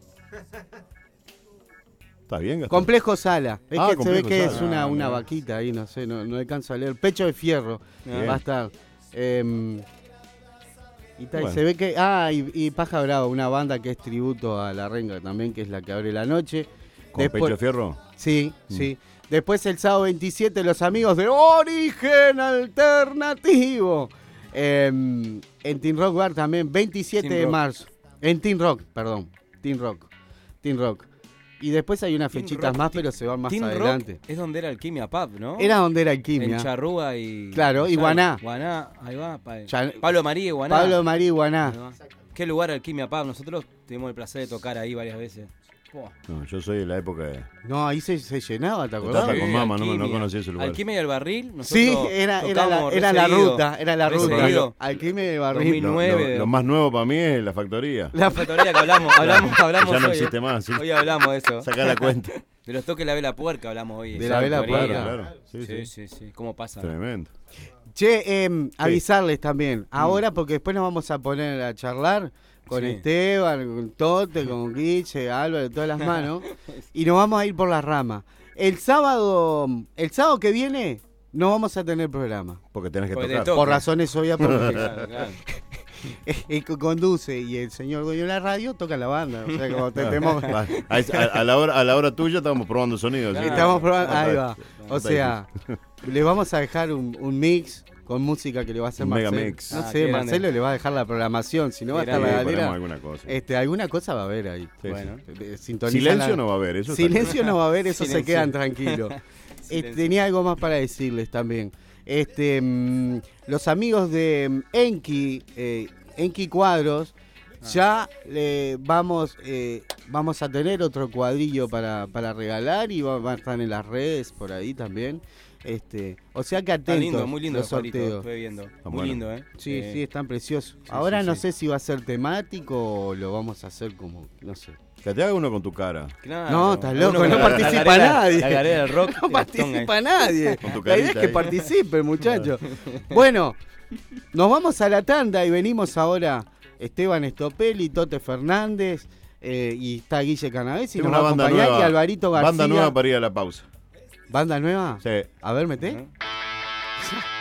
Speaker 4: ¿Está bien, Gastón?
Speaker 1: Complejo Sala. Es
Speaker 4: Ah,
Speaker 1: que se ve que
Speaker 4: Sala.
Speaker 1: es una,
Speaker 3: Ah,
Speaker 1: una vaquita ahí, no sé, no, no alcanzo a leer. Pecho de fierro
Speaker 3: Bien.
Speaker 1: va a estar. Em, y, tal, y
Speaker 4: Bueno.
Speaker 1: se ve que. Ah, y, y Paja Brava, una banda que es tributo a la renga también, que es la que abre la noche.
Speaker 4: ¿Con pecho de fierro?
Speaker 1: Sí,
Speaker 4: Mm.
Speaker 1: sí. Después el sábado 27, los amigos de Origen Alternativo. Em, en Team Rock Bar también, 27
Speaker 3: Team
Speaker 1: de
Speaker 3: Rock.
Speaker 1: marzo. En Team Rock, perdón. Team Rock. Team Rock. Y después hay unas
Speaker 3: Team
Speaker 1: fechitas
Speaker 3: Rock,
Speaker 1: más,
Speaker 3: Team-
Speaker 1: pero se van más
Speaker 3: Team
Speaker 1: adelante.
Speaker 3: Rock es donde era Alquimia Pub, ¿no?
Speaker 1: Era donde era Alquimia.
Speaker 3: En Charrúa y.
Speaker 1: Claro, y Guaná.
Speaker 3: Guaná, ahí va. pa- Pablo María y Guaná.
Speaker 1: Pablo María y Guaná.
Speaker 3: ¿Qué lugar Alquimia Pub? Nosotros tuvimos el placer de tocar ahí varias veces.
Speaker 4: No, yo soy de la época de.
Speaker 1: No, ahí se, se llenaba, ¿te acordás?
Speaker 4: con
Speaker 3: Sí,
Speaker 4: mamá, no, no conocía ese lugar.
Speaker 3: Alquimia y el barril. nosotros
Speaker 1: Sí, era, era, la, era la ruta, era la ruta. Alquimia y Barril.
Speaker 3: 2009.
Speaker 4: Lo, lo más nuevo para mí es la factoría.
Speaker 1: La
Speaker 3: Factoría que hablamos, hablamos, hablamos
Speaker 4: ya no
Speaker 3: hoy,
Speaker 4: existe más. sí.
Speaker 3: Hoy hablamos de eso.
Speaker 4: Saca la cuenta.
Speaker 3: De los toques de la vela puerca hablamos hoy.
Speaker 1: De la vela puerca.
Speaker 4: Claro, sí,
Speaker 3: Sí,
Speaker 4: sí.
Speaker 3: sí, sí. ¿Cómo pasa?
Speaker 4: Tremendo.
Speaker 1: Che, em, avisarles también. Ahora, porque después nos vamos a poner a charlar con
Speaker 3: Sí.
Speaker 1: Esteban, con Tote, con Guiche, Álvaro, todas las manos. y nos vamos a ir por las ramas. El sábado, el sábado que viene, no vamos a tener programa.
Speaker 4: Porque tenés que
Speaker 3: Porque
Speaker 4: tocar.
Speaker 3: toca.
Speaker 1: Por razones obvias, porque
Speaker 3: Claro, claro.
Speaker 1: el que conduce y el señor dueño de la radio toca la banda. O sea, como te- tenemos-
Speaker 4: Va, A, la hora, a la hora tuya estamos probando sonidos. ¿sí?
Speaker 1: Estamos probando, ahí va. O sea, le vamos a dejar un, un mix con música que le va a hacer Marcelo. No
Speaker 3: Ah,
Speaker 1: sé,
Speaker 3: qué grande.
Speaker 1: Marcelo le va a dejar la programación, si no va a
Speaker 3: Qué
Speaker 1: estar la
Speaker 4: Sí,
Speaker 1: galera.
Speaker 4: ponemos alguna cosa.
Speaker 1: Este, alguna cosa va a haber ahí.
Speaker 4: Sí,
Speaker 3: Bueno.
Speaker 1: Eh, sintoniza
Speaker 4: Silencio
Speaker 1: la-
Speaker 4: no va a haber, eso está
Speaker 1: Silencio no va a haber, eso se
Speaker 3: Silencio.
Speaker 1: quedan tranquilos. Eh,
Speaker 3: Silencio.
Speaker 1: tenía algo más para decirles también. Este, mm, los amigos de mm, Enki, eh, Enki Cuadros,
Speaker 20: Ya eh, vamos eh, vamos a tener otro cuadrillo para, para regalar y va, va a estar en las redes por ahí también. Este, o sea que
Speaker 3: Está
Speaker 20: atentos
Speaker 3: lindo, muy lindo
Speaker 20: los sorteos.
Speaker 3: estuve viendo. Muy
Speaker 4: bueno.
Speaker 3: lindo, ¿eh?
Speaker 20: Sí,
Speaker 3: Eh,
Speaker 20: sí, están preciosos.
Speaker 3: sí,
Speaker 20: Ahora
Speaker 3: sí,
Speaker 20: no
Speaker 3: sí.
Speaker 20: sé si va a ser temático o lo vamos a hacer como, no sé.
Speaker 4: Que te haga uno con tu cara.
Speaker 3: Claro.
Speaker 20: No, estás loco, no participa
Speaker 3: la
Speaker 20: nadie.
Speaker 3: La galera del rock.
Speaker 20: No participa nadie.
Speaker 4: Con tu
Speaker 20: La idea es que
Speaker 4: ahí.
Speaker 20: participe, muchacho. Bueno, nos vamos a la tanda y venimos ahora Esteban Estopelli, Tote Fernández eh, y está Guille Canavés y
Speaker 4: Tengo
Speaker 20: nos
Speaker 4: una
Speaker 20: va a acompañar
Speaker 4: nueva.
Speaker 20: y Alvarito García.
Speaker 4: Banda nueva para ir a la pausa.
Speaker 20: ¿Banda nueva?
Speaker 4: Sí.
Speaker 20: A ver, mete.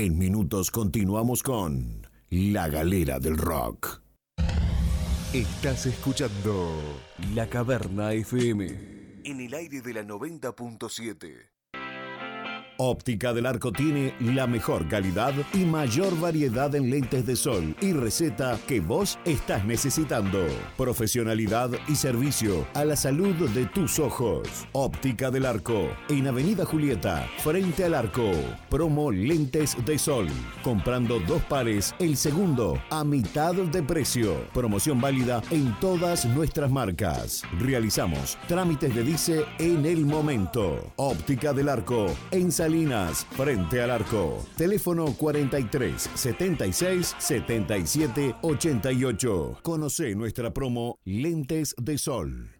Speaker 21: En
Speaker 10: minutos continuamos con La Galera del Rock.
Speaker 15: Estás escuchando La Caverna FM.
Speaker 22: En el aire de la 90.7.
Speaker 10: Óptica del Arco tiene la mejor calidad y mayor variedad en lentes de sol y receta que vos estás necesitando. Profesionalidad y servicio a la salud de tus ojos. Óptica del Arco, en Avenida Julieta, frente al arco. Promo lentes de sol. Comprando dos pares, el segundo a mitad de precio. Promoción válida en todas nuestras marcas. Realizamos trámites de dice en el momento. Óptica del Arco, en Frente al arco. Teléfono 43 76 77 88. Conoce nuestra promo Lentes de Sol.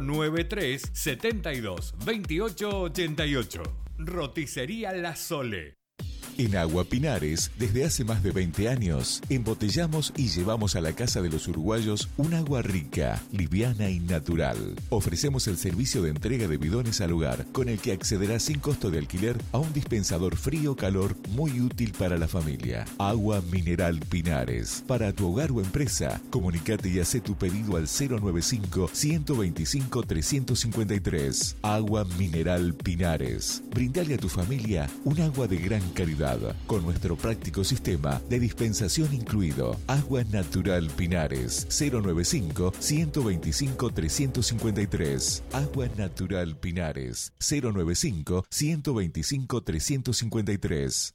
Speaker 13: 093 72 28 88. Roticería La Sole.
Speaker 15: En Agua Pinares, desde hace más de 20 años, embotellamos y llevamos a la casa de los uruguayos un agua rica, liviana y natural. Ofrecemos el servicio de entrega de bidones al hogar, con el que accederás sin costo de alquiler a un dispensador frío-calor muy útil para la familia. Agua Mineral Pinares. Para tu hogar o empresa, comunicate y haz tu pedido al 095-125-353. Agua Mineral Pinares. Brindale a tu familia un agua de gran calidad con nuestro práctico sistema de dispensación incluido. Agua Natural Pinares 095 125 353. Agua Natural Pinares 095 125 353.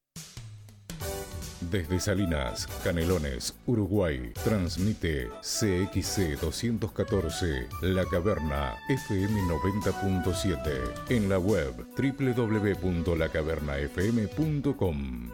Speaker 14: Desde Salinas, Canelones, Uruguay, transmite CXC 214, La Caverna, FM 90.7, en la web www.lacavernafm.com.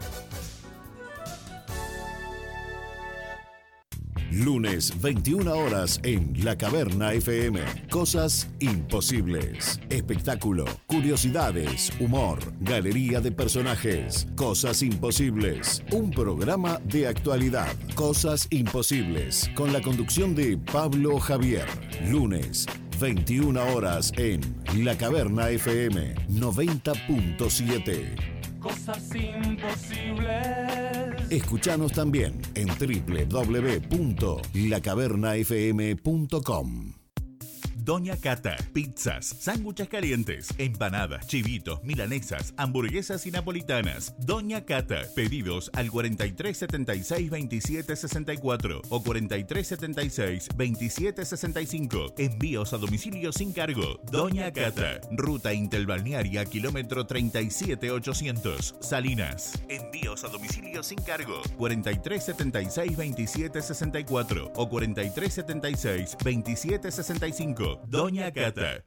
Speaker 10: Lunes, 21 horas en La Caverna FM. Cosas imposibles. Espectáculo, curiosidades, humor, galería de personajes. Cosas imposibles. Un programa de actualidad. Cosas imposibles. Con la conducción de Pablo Javier. Lunes, 21 horas en La Caverna FM 90.7.
Speaker 9: Cosas imposibles.
Speaker 10: Escuchanos también en www.lacavernafm.com.
Speaker 23: Doña Cata, pizzas, sándwiches calientes, empanadas, chivitos, milanesas, hamburguesas y napolitanas. Doña Cata, pedidos al 4376 2764 o 4376 2765. Envíos a domicilio sin cargo. Doña Cata, ruta interbalnearia kilómetro 37800, Salinas. Envíos a domicilio sin cargo. 4376 2764 o 4376 2765. Doña Cata.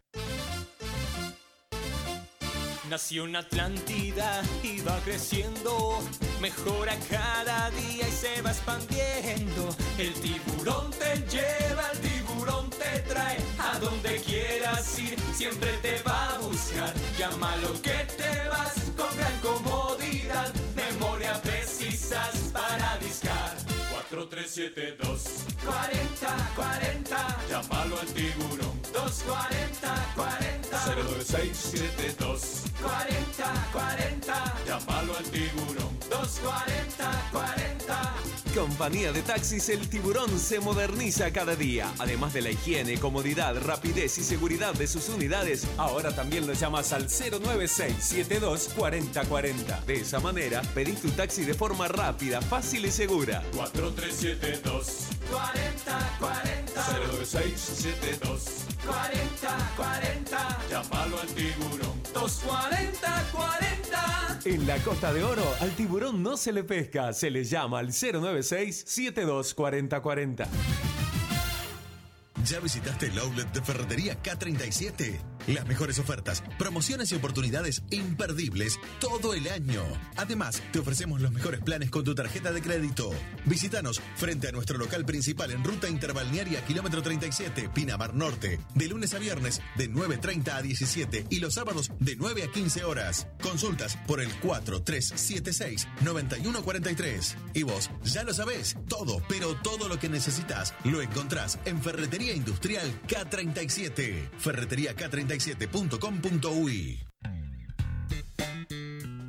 Speaker 9: Nació una Atlántida y va creciendo, mejora cada día y se va expandiendo. El tiburón te lleva, el tiburón te trae, a donde quieras ir, siempre te va a buscar. Llámalo que te vas con gran comodidad, memoria precisas para discar. 4372 40 40 Llámalo al tiburón 240 40 09672 40 40 Llámalo al tiburón.
Speaker 24: 240 40 Compañía de taxis El Tiburón se moderniza cada día. Además de la higiene, comodidad, rapidez y seguridad de sus unidades, ahora también lo llamas al 096-72-4040. De esa manera, pedís tu taxi de forma rápida, fácil y segura.
Speaker 9: 4372
Speaker 24: 40 40
Speaker 9: 09672 40 40 Llámalo al tiburón
Speaker 24: 240 40 En la Costa de Oro, al tiburón no se le pesca, se le llama al 096 7240 40.
Speaker 25: ¿Ya visitaste el outlet de Ferretería K37? Las mejores ofertas, promociones y oportunidades imperdibles todo el año. Además, te ofrecemos los mejores planes con tu tarjeta de crédito. Visítanos frente a nuestro local principal en Ruta Interbalnearia Kilómetro 37, Pinamar Norte, de lunes a viernes de 9.30 a 17 y los sábados de 9 a 15 horas. Consultas por el 4376-9143. Y vos, ya lo sabés, todo, pero todo lo que necesitas lo encontrás en Ferretería Industrial K37. Ferretería K37.com.uy.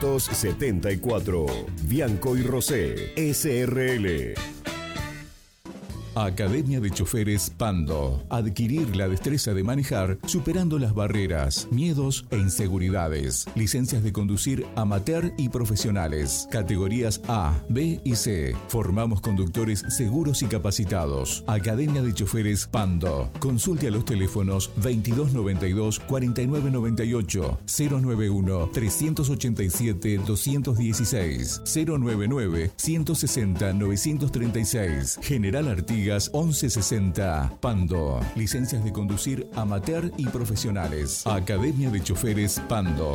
Speaker 10: 974. Bianco y Rosé, SRL.
Speaker 15: Academia de Choferes Pando. Adquirir la destreza de manejar superando las barreras, miedos e inseguridades. Licencias de conducir amateur y profesionales. Categorías A, B y C. Formamos conductores seguros y capacitados. Academia de Choferes Pando. Consulte a los teléfonos 2292 4998 091 387 216 099 160 936 General Artigas 1160 Pando. Licencias de conducir amateur y profesionales. Academia de Choferes Pando.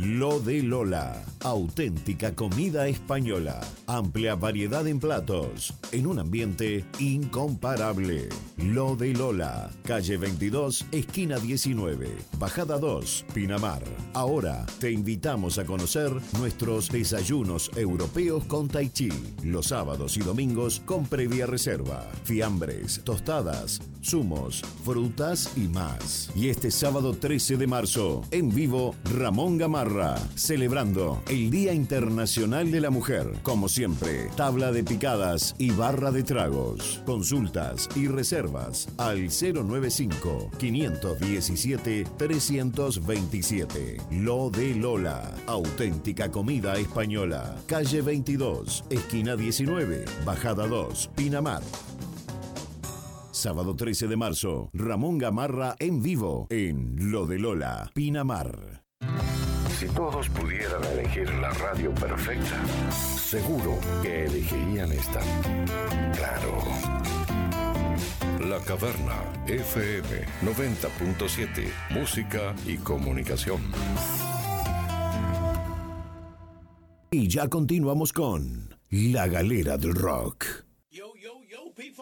Speaker 10: Lo de Lola, auténtica comida española, amplia variedad en platos, en un ambiente incomparable. Lo de Lola, calle 22, esquina 19, bajada 2, Pinamar. Ahora te invitamos a conocer nuestros desayunos europeos con tai chi, los sábados y domingos con previa reserva, fiambres, tostadas, zumos, frutas y más. Y este sábado 13 de marzo, en vivo, Ramón Gamarra, celebrando el Día Internacional de la Mujer. Como siempre, tabla de picadas y barra de tragos. Consultas y reservas al 095-517-327. Lo de Lola, auténtica comida española. Calle 22, esquina 19, bajada 2, Pinamar. Sábado 13 de marzo, Ramón Gamarra en vivo en Lo de Lola, Pinamar.
Speaker 17: Si todos pudieran elegir la radio perfecta, seguro que elegirían esta. Claro. La Caverna FM 90.7. Música y comunicación.
Speaker 10: Y ya continuamos con La Galera del Rock.
Speaker 9: Yo, yo, yo, Pete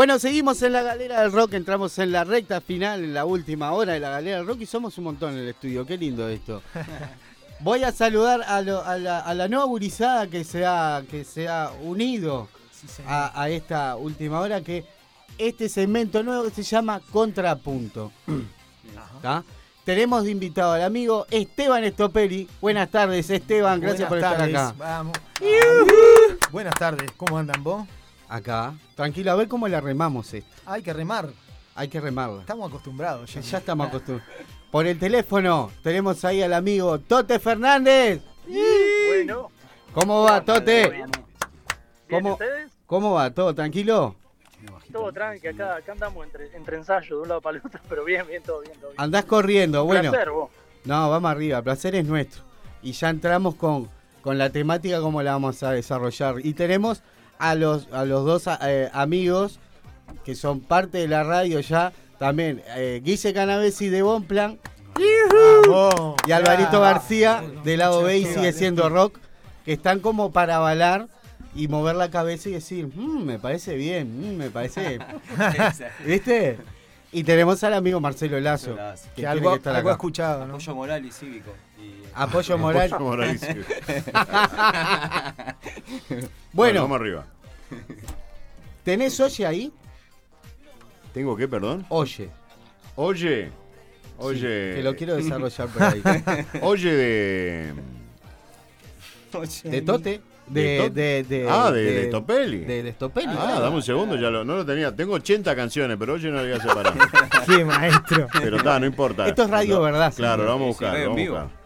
Speaker 1: Bueno, seguimos en la galera del rock, entramos en la recta final, en la última hora de la galera del rock y somos un montón en el estudio. Qué lindo esto. Voy a saludar a, lo- a la, a la nueva gurizada que se ha, que se ha unido a, a esta última hora, que este segmento nuevo que se llama Contrapunto. Tenemos de invitado al amigo Esteban Estopelli. Buenas tardes, Esteban. Gracias
Speaker 26: Buenas
Speaker 1: por estar acá.
Speaker 26: Vamos. Buenas tardes, ¿cómo andan vos?
Speaker 1: Acá. Tranquilo, a ver cómo la remamos esto.
Speaker 26: Hay que remar.
Speaker 1: Hay que remarla.
Speaker 26: Estamos acostumbrados ya.
Speaker 1: Ya estamos acostumbrados. Por el teléfono tenemos ahí al amigo Tote Fernández.
Speaker 27: Bueno,
Speaker 1: ¿Cómo va, Tote?
Speaker 27: ¿Bien
Speaker 1: ¿Cómo,
Speaker 27: ustedes?
Speaker 1: ¿Cómo va? ¿Todo tranquilo?
Speaker 27: todo tranqui, acá, acá andamos entre, entre ensayos de un lado para el otro, pero bien, bien, todo bien, todo bien.
Speaker 1: Andás corriendo, bueno.
Speaker 27: Placer, vos.
Speaker 1: No, vamos arriba, el placer es nuestro. Y ya entramos con, con la temática, cómo la vamos a desarrollar. Y tenemos a los, a los dos eh, amigos que son parte de la radio ya, también eh, Guille Canavesi de Bonplan
Speaker 26: Vamos.
Speaker 1: y Alvarito
Speaker 26: Ya.
Speaker 1: García de lado B y sigue siendo rock, que están como para avalar y mover la cabeza y decir, "Mm, me parece bien, mm, me parece... ¿Viste? Y tenemos al amigo Marcelo Lazo, que
Speaker 26: algo-
Speaker 1: que estar
Speaker 26: algo
Speaker 1: acá.
Speaker 26: ha escuchado, ¿no?
Speaker 3: Apoyo moral y cívico.
Speaker 1: Apoyo moral.
Speaker 4: Apoyo
Speaker 1: bueno,
Speaker 4: vamos arriba.
Speaker 1: ¿tenés oye ahí?
Speaker 4: ¿Tengo qué, perdón?
Speaker 1: Oye.
Speaker 4: Oye. Oye.
Speaker 1: Sí, que lo quiero desarrollar por ahí.
Speaker 4: Oye de.
Speaker 1: ¿De Tote? De,
Speaker 4: ¿De
Speaker 1: de, de-
Speaker 4: ah, de, de Topelli.
Speaker 1: De, de Stopelli,
Speaker 4: Ah,
Speaker 1: claro.
Speaker 4: dame un segundo, ya lo, no lo tenía. Tengo 80 canciones, pero oye no lo voy a separar.
Speaker 26: Qué maestro.
Speaker 4: Pero está, no importa.
Speaker 1: Esto es radio verdad,
Speaker 4: Claro,
Speaker 1: sí.
Speaker 4: lo vamos a buscar. lo vamos a
Speaker 1: vivo.
Speaker 4: buscar.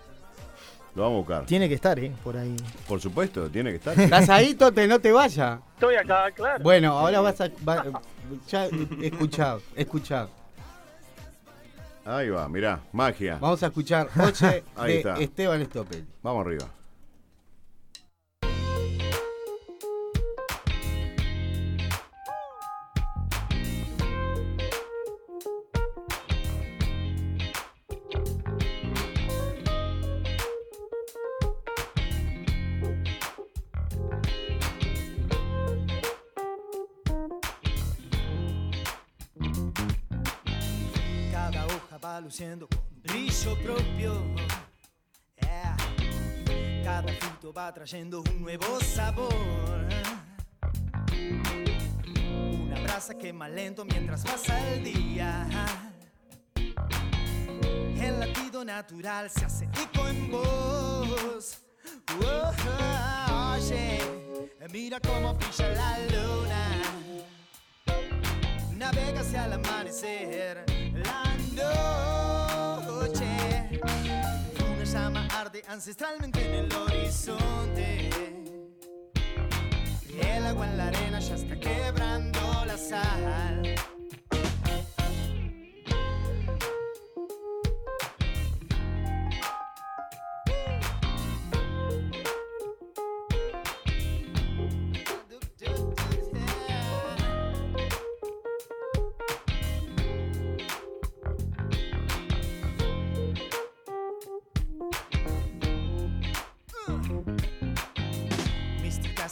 Speaker 4: Lo vamos a buscar.
Speaker 26: Tiene que estar, ¿eh? Por ahí.
Speaker 4: Por supuesto, tiene que estar.
Speaker 1: ¿Estás ahí, Tote? No te vayas.
Speaker 27: Estoy acá, claro.
Speaker 1: Bueno, ahora vas a... va- ya, escuchado, escuchado.
Speaker 4: Ahí va, mirá, magia.
Speaker 1: Vamos a escuchar Oye
Speaker 4: Ahí
Speaker 1: de
Speaker 4: está.
Speaker 1: Esteban Stopelli.
Speaker 4: Vamos arriba.
Speaker 28: Trayendo un nuevo sabor. Una brasa quema lento mientras pasa el día. El latido natural se hace eco en. Oh, oye, mira cómo brilla la luna navega hacia el amanecer. Ancestralmente en el horizonte. El agua en la arena ya está quebrando la sal.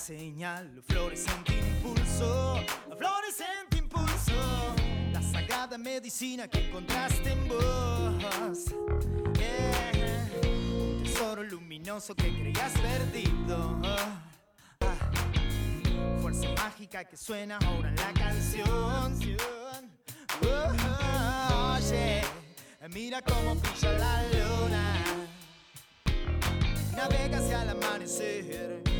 Speaker 28: Señal, fluorescente impulso, fluorescente impulso, la sagrada medicina que encontraste en vos. Yeah. Tesoro luminoso que creías perdido. Ah. Fuerza mágica que suena ahora en la canción. Oye, mira cómo brilla la luna navega hacia el amanecer.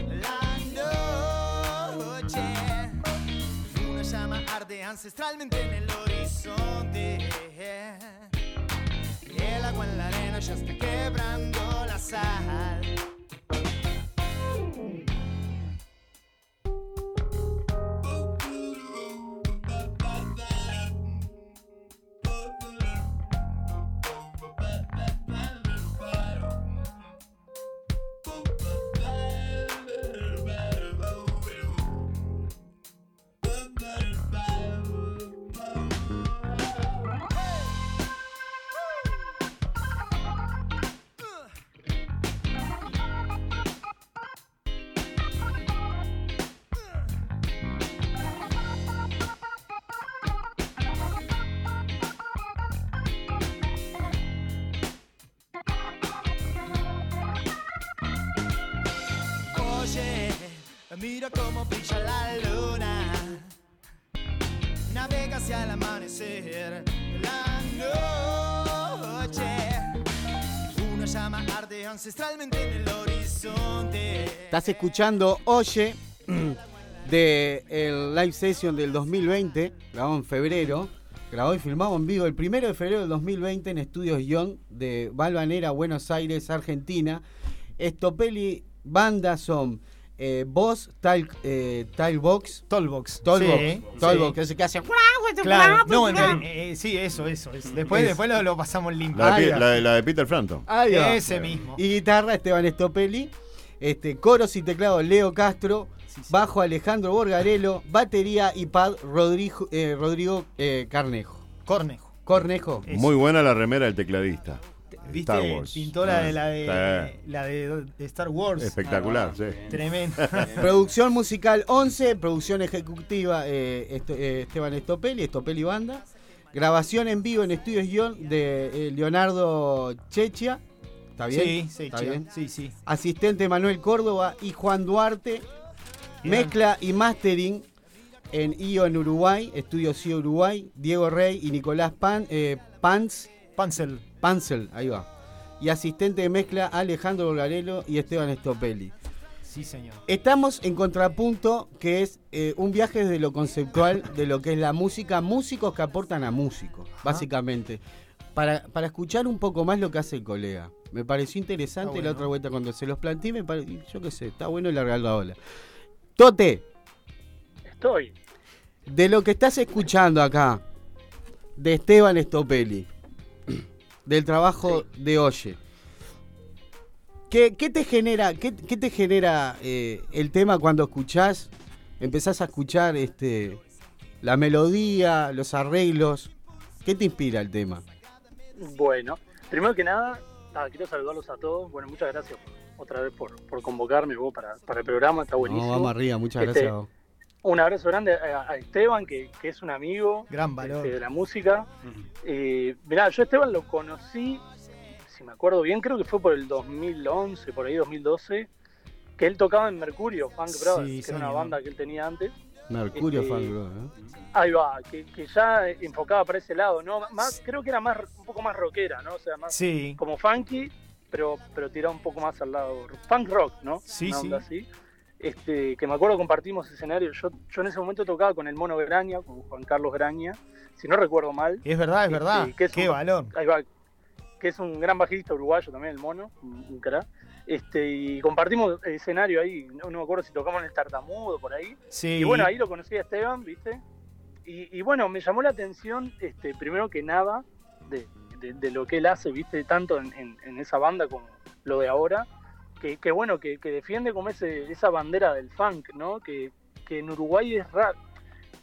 Speaker 28: Ancestralmente en el horizonte. Y el agua en la arena ya está quebrando la sal.
Speaker 1: Estás escuchando Oye de el live session del 2020, grabado en febrero, grabado y filmado en vivo el primero de febrero del 2020 en Estudios Young de Balvanera, Buenos Aires, Argentina. Estopeli Banda son eh, Boss, Tile, eh, Tilebox,
Speaker 28: Tolbox.
Speaker 1: Tolbox,
Speaker 28: Sí,
Speaker 1: Tolbox,
Speaker 28: sí.
Speaker 1: que es el que hace
Speaker 28: Claro, no, en eh, sí, eso, eso. es. Después,
Speaker 1: Es-
Speaker 28: después lo, lo pasamos limpio.
Speaker 4: La de, la de- la de Peter Frampton.
Speaker 28: Ese mismo.
Speaker 1: Y guitarra Esteban Estopelli. Este, coros y teclados Leo Castro. Bajo Alejandro Borgarello. Batería y pad Rodrigo, eh, Rodrigo eh, Carnejo.
Speaker 28: Cornejo.
Speaker 1: Cornejo.
Speaker 4: Muy buena la remera del tecladista.
Speaker 28: ¿Viste?
Speaker 4: Star Wars.
Speaker 28: Pintó la de, la de,
Speaker 4: Sí.
Speaker 28: la de, de Star Wars.
Speaker 4: Espectacular, sí.
Speaker 28: Tremendo.
Speaker 1: Producción musical 11, producción ejecutiva eh, eh, Esteban Estopelli, Estopelli Banda. Grabación en vivo en Estudios Guión de eh, Leonardo Chechia. ¿Está bien?
Speaker 28: Sí, sí,
Speaker 1: ¿Está bien?
Speaker 28: sí, sí.
Speaker 1: Asistente Manuel Córdoba y Juan Duarte.
Speaker 28: Bien.
Speaker 1: Mezcla y mastering en IO en Uruguay, Estudios IO Uruguay, Diego Rey y Nicolás Pan, eh, Pans.
Speaker 28: Pansel.
Speaker 1: Pansel, ahí va. Y asistente de mezcla Alejandro Borgarello y Esteban Estopelli.
Speaker 28: Sí, señor.
Speaker 1: Estamos en contrapunto, que es eh, un viaje desde lo conceptual de lo que es la música, músicos que aportan a músicos, básicamente. Para, para escuchar un poco más lo que hace el colega. Me pareció interesante
Speaker 28: bueno.
Speaker 1: la otra vuelta cuando se los planteé, me pare- yo qué sé, está bueno largar la ola. Tote,
Speaker 27: Estoy.
Speaker 1: de lo que estás escuchando acá, de Esteban Estopelli, del trabajo de Oye, ¿qué, qué te genera, qué, qué te genera eh, el tema cuando escuchás, empezás a escuchar este, la melodía, los arreglos? ¿Qué te inspira el tema?
Speaker 27: Bueno, primero que nada, ah, quiero saludarlos a todos. Bueno, muchas gracias otra vez por, por convocarme vos para, para el programa, está buenísimo.
Speaker 1: No, vamos arriba, muchas
Speaker 27: Este,
Speaker 1: gracias. a vos.
Speaker 27: Un abrazo grande a, a Esteban, que, que es un amigo
Speaker 28: Gran valor.
Speaker 27: este, de la música. Eh, mirá, yo a Esteban lo conocí, si me acuerdo bien, creo que fue por el 2011, por ahí 2012, que él tocaba en Mercurio, Funk
Speaker 1: Sí,
Speaker 27: Brothers, que era una banda que él tenía antes.
Speaker 1: Mercurio
Speaker 27: este,
Speaker 1: Fan Club, ¿eh?
Speaker 27: Ahí va, que, que ya enfocaba para ese lado, ¿no? Más, creo que era más un poco más rockera, ¿no? O sea, más
Speaker 28: Sí.
Speaker 27: como funky, pero, pero tiraba un poco más al lado punk rock, ¿no?
Speaker 28: Sí,
Speaker 27: Una
Speaker 28: sí.
Speaker 27: onda así. Este, que me acuerdo compartimos escenario. Yo, yo en ese momento tocaba con el mono Graña, con Juan Carlos Graña, si no recuerdo mal.
Speaker 28: Es verdad, es verdad.
Speaker 27: Este, que es
Speaker 28: Qué
Speaker 27: un-
Speaker 28: valor.
Speaker 27: Ahí va, que es un gran bajista uruguayo también, el mono, un, un crack. Este, y compartimos escenario ahí, no, no me acuerdo si tocamos en el tartamudo por ahí.
Speaker 28: Sí.
Speaker 27: Y bueno, ahí lo conocí a Esteban, ¿viste? Y, y bueno, me llamó la atención, este, primero que nada, de, de- de lo que él hace, ¿viste? Tanto en, en- en esa banda como lo de ahora, que, que bueno, que, que defiende como ese, esa bandera del funk, ¿no? Que, que en Uruguay es raro,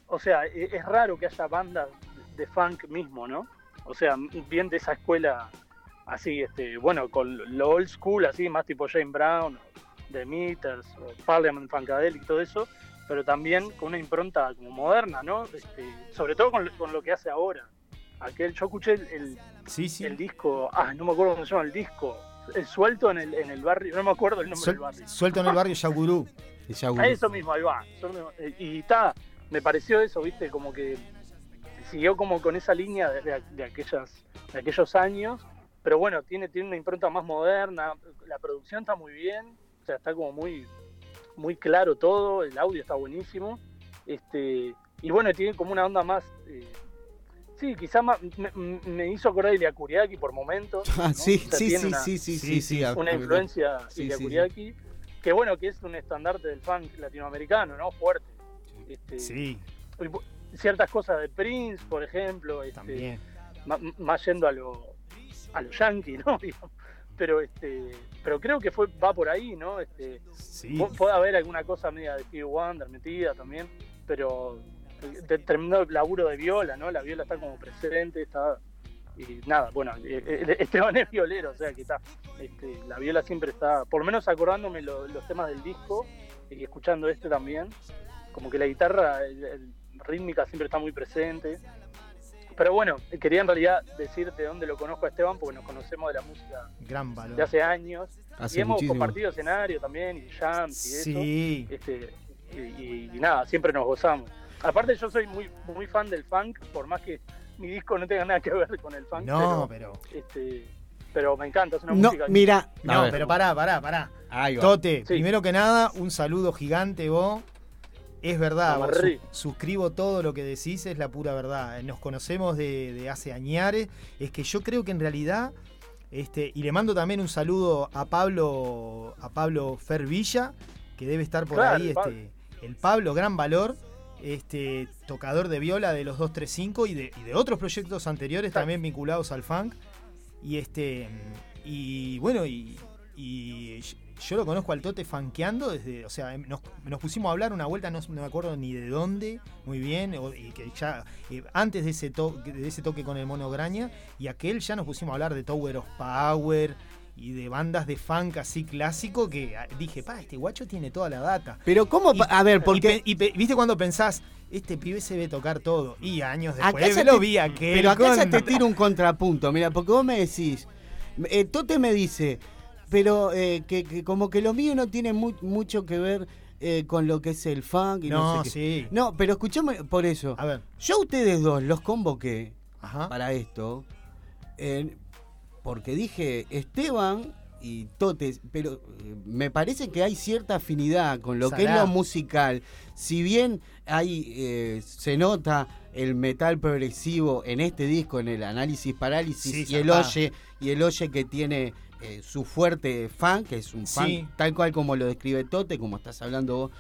Speaker 27: o sea, e- es, raro que haya bandas de funk mismo, ¿no? O sea, bien de esa escuela así, este, bueno, con lo old school, así, más tipo Jane Brown, The Meters, o Parliament Funkadelic y todo eso, pero también con una impronta como moderna, ¿no? Este, sobre todo con, lo- con lo que hace ahora. Aquel, yo escuché el, el,
Speaker 28: Sí, sí.
Speaker 27: el disco, ah, no me acuerdo cómo se llama el disco, el suelto en el, en el barrio, no me acuerdo el nombre
Speaker 28: Suel-
Speaker 27: del barrio.
Speaker 28: suelto en el barrio Yagurú.
Speaker 27: Eso mismo, ahí va. Eh, Y está, me pareció eso, viste, como que siguió como con esa línea de, de- de aquellas, de aquellos años, pero bueno, tiene, tiene una impronta más moderna, la producción está muy bien, o sea, está como muy, muy claro todo, el audio está buenísimo, este, y bueno, tiene como una onda más, eh, sí, quizá más, me, me hizo acordar de Iliakuriaki por momentos.
Speaker 1: Ah,
Speaker 27: ¿no?
Speaker 1: sí,
Speaker 27: O sea,
Speaker 1: sí,
Speaker 27: tiene
Speaker 1: sí,
Speaker 27: una-
Speaker 1: sí, sí, sí, sí,
Speaker 27: Una influencia
Speaker 1: sí, sí,
Speaker 27: Iliakuriaki, que bueno, que es un estandarte del funk latinoamericano, ¿no? Fuerte. Este,
Speaker 28: Sí.
Speaker 27: Ciertas cosas de Prince, por ejemplo, este,
Speaker 28: También.
Speaker 27: ma- más yendo a lo, a lo yankee, ¿no? Pero este, pero creo que fue va por ahí, ¿no? Este,
Speaker 28: Sí.
Speaker 27: Puede haber alguna cosa media de Stevie Wonder metida también, pero de- tremendo laburo de viola, ¿no? La viola está como presente, está y nada, bueno, eh, eh, Esteban es violero, o sea que está, este, la viola siempre está, por lo menos acordándome lo- los temas del disco y escuchando este también, como que la guitarra el- el- rítmica siempre está muy presente. Pero bueno, quería en realidad decirte dónde lo conozco a Esteban, porque nos conocemos de la música
Speaker 28: Gran valor.
Speaker 27: de hace años.
Speaker 1: Hace
Speaker 27: y hemos
Speaker 1: muchísimo.
Speaker 27: compartido escenario también, y jams y eso.
Speaker 28: Sí.
Speaker 27: Este, y, y- y nada, siempre nos gozamos. Aparte yo soy muy muy fan del funk, por más que mi disco no tenga nada que ver con el funk.
Speaker 28: No, pero-
Speaker 27: Este, pero me encanta, es una
Speaker 1: No,
Speaker 27: música...
Speaker 1: mira.
Speaker 28: No, pero pará, pará, pará.
Speaker 1: Ahí va.
Speaker 28: Tote,
Speaker 27: Sí.
Speaker 28: primero que nada, un saludo gigante vos. Es verdad, vos suscribo todo lo que decís, es la pura verdad. Nos conocemos de, de hace añares. Es que yo creo que en realidad, este, y le mando también un saludo a Pablo, a Pablo Fervilla, que debe estar por
Speaker 27: Claro,
Speaker 28: ahí,
Speaker 27: el Pablo.
Speaker 28: este, el Pablo, gran valor, este, tocador de viola de los 235 y de, y de otros proyectos anteriores también vinculados al funk. Y este. Y bueno, y, y yo lo conozco al Tote funkeando desde. O sea, nos, nos pusimos a hablar una vuelta, no, no me acuerdo ni de dónde, muy bien. o- y que ya eh, antes de ese, to- de ese toque con el Mono Graña, y aquel ya nos pusimos a hablar de Tower of Power y de bandas de funk así clásico que ah, dije, pa, este guacho tiene toda la data.
Speaker 1: Pero cómo, a ver, porque
Speaker 28: Y, y viste cuando pensás, este pibe se ve tocar todo. Y años después
Speaker 1: Acá ya
Speaker 28: lo
Speaker 1: te-
Speaker 28: vi aquel
Speaker 1: Pero acá ya
Speaker 28: con-
Speaker 1: te tiro un contrapunto, mira, porque vos me decís, eh, Tote me dice, pero eh, que, que como que lo mío no tiene mu- mucho que ver eh, con lo que es el funk y no,
Speaker 28: No,
Speaker 1: sé qué.
Speaker 28: sí.
Speaker 1: No, pero escuchame por eso.
Speaker 28: A ver.
Speaker 1: Yo a ustedes dos los convoqué
Speaker 28: Ajá.
Speaker 1: para esto, eh, porque dije Esteban y Tote, pero eh, me parece que hay cierta afinidad con lo que es lo musical. Si bien hay eh, se nota el metal progresivo en este disco, en el análisis parálisis
Speaker 28: Sí,
Speaker 1: y el oye y el oye que tiene eh, su fuerte fan, que es un fan
Speaker 28: Sí.
Speaker 1: tal cual como lo describe Tote, como estás hablando vos.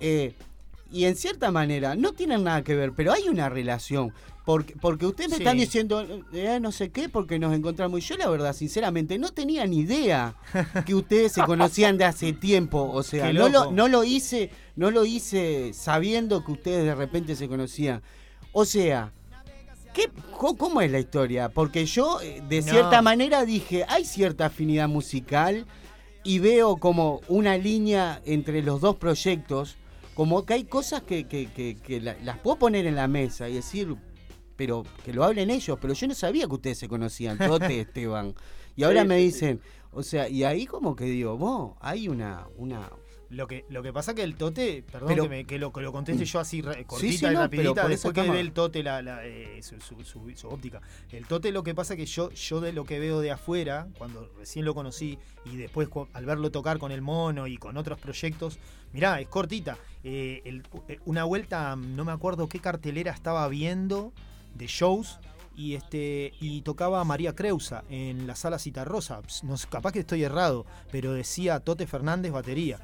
Speaker 1: Eh, y en cierta manera no tienen nada que ver, pero hay una relación. Porque, porque ustedes me
Speaker 28: Sí.
Speaker 1: están diciendo, eh, no sé qué, porque nos encontramos. Y yo, la verdad, sinceramente, no tenía ni idea que ustedes se conocían de hace tiempo. O sea, no lo, no lo hice, no lo hice sabiendo que ustedes de repente se conocían. O sea, ¿qué, ¿cómo es la historia? Porque yo, eh, de
Speaker 28: No.
Speaker 1: cierta manera, dije, hay cierta afinidad musical y veo como una línea entre los dos proyectos, como que hay cosas que, que- que- que la- las puedo poner en la mesa y decir, pero que lo hablen ellos, pero yo no sabía que ustedes se conocían, Tote, Esteban. Y ahora
Speaker 27: Sí,
Speaker 1: me dicen, o sea, y ahí como que digo, vos, hay una, una,
Speaker 28: Lo que, lo que pasa que el Tote, perdón
Speaker 1: Pero-
Speaker 28: que, me- que lo, que lo conteste yo así cortita
Speaker 1: sí,
Speaker 28: y
Speaker 1: no,
Speaker 28: rapidita, después que dé el Tote la, la, eh, su, su- su- su óptica. El Tote lo que pasa que yo, yo de lo que veo de afuera, cuando recién lo conocí y después al verlo tocar con el mono y con otros proyectos, mirá, es cortita. Eh, el- eh, una vuelta, no me acuerdo qué cartelera estaba viendo de shows. Y, este, y tocaba María Creusa en la sala Citarrosa. No, capaz que estoy errado, pero decía Tote Fernández batería.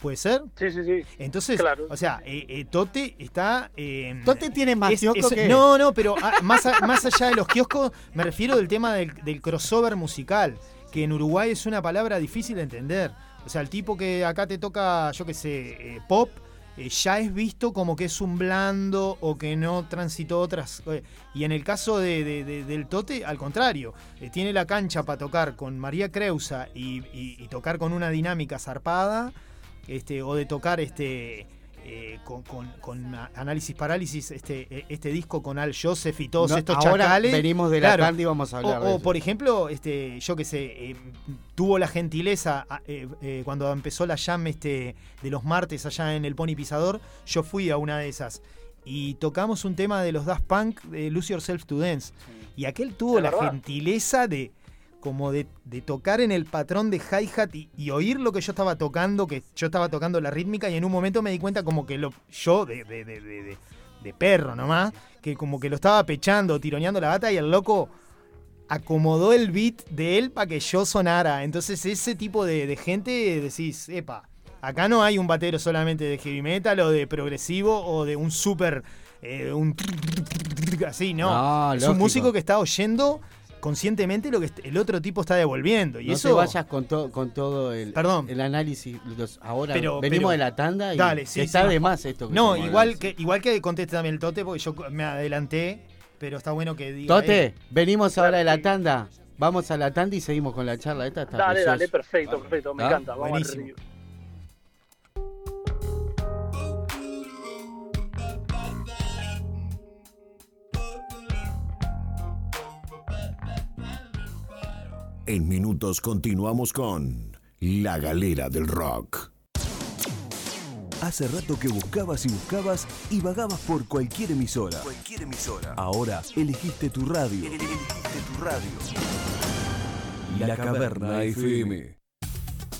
Speaker 28: ¿Puede ser?
Speaker 27: Sí, sí, sí.
Speaker 28: Entonces,
Speaker 27: Claro.
Speaker 28: o sea, eh, eh, Tote está. eh,
Speaker 1: Tote tiene más
Speaker 28: es-
Speaker 1: kiosco
Speaker 28: es-
Speaker 1: que-
Speaker 28: No, no, pero ah, más, a- más allá de los kioscos, me refiero del tema del, del crossover musical, que en Uruguay es una palabra difícil de entender. O sea, el tipo que acá te toca, yo qué sé, eh, pop, eh, ya es visto como que es un blando o que no transitó otras. eh, y en el caso de- de- de- del Tote, al contrario, eh, tiene la cancha para tocar con María Creusa y, y- y tocar con una dinámica zarpada, este, o de tocar este. eh, con, con- con a- análisis parálisis este, eh, este disco con Al Joseph y todos
Speaker 1: No,
Speaker 28: estos
Speaker 1: ahora
Speaker 28: chacales.
Speaker 1: venimos de la tanda y vamos a hablar
Speaker 28: o,
Speaker 1: de
Speaker 28: o,
Speaker 1: eso.
Speaker 28: por ejemplo este yo que sé eh, tuvo la gentileza eh, eh, cuando empezó la jam este de los martes allá en el Pony Pisador yo fui a una de esas. Y tocamos un tema de los Daft Punk de Lose Yourself to Dance. Y aquel tuvo la gentileza de como de, de tocar en el patrón de hi-hat y, y oír lo que yo estaba tocando, que yo estaba tocando la rítmica y en un momento me di cuenta como que lo, yo, de, de, de, perro nomás, que como que lo estaba pechando, tironeando la bata y el loco acomodó el beat de él para que yo sonara. Entonces ese tipo de, de gente decís, epa, acá no hay un batero solamente de heavy metal o de progresivo o de un super... eh, un así, no.
Speaker 1: No,
Speaker 28: es un músico que está oyendo conscientemente lo que el otro tipo está devolviendo. Y
Speaker 1: no
Speaker 28: eso
Speaker 1: te vayas con, to- con todo el,
Speaker 28: Perdón.
Speaker 1: el análisis. los- ahora
Speaker 28: Pero-
Speaker 1: venimos
Speaker 28: pero-
Speaker 1: de la tanda y
Speaker 28: Dale, sí,
Speaker 1: está
Speaker 28: sí.
Speaker 1: de más esto. que
Speaker 28: No, igual
Speaker 1: hablando.
Speaker 28: que, igual que conteste también el Tote, porque yo me adelanté, pero está bueno que diga.
Speaker 1: Tote, venimos ahora de la tanda. Vamos a la tanda y seguimos con la charla. Esta está
Speaker 27: Dale,
Speaker 1: preciosa.
Speaker 27: dale, perfecto, perfecto. Me
Speaker 1: ¿Ah?
Speaker 27: encanta. Vamos
Speaker 10: En minutos continuamos con La Galera del Rock.
Speaker 29: Hace rato que buscabas y buscabas y vagabas por cualquier emisora.
Speaker 22: Cualquier emisora.
Speaker 29: Ahora elegiste tu radio.
Speaker 22: Elegiste tu radio.
Speaker 29: La Caverna FM.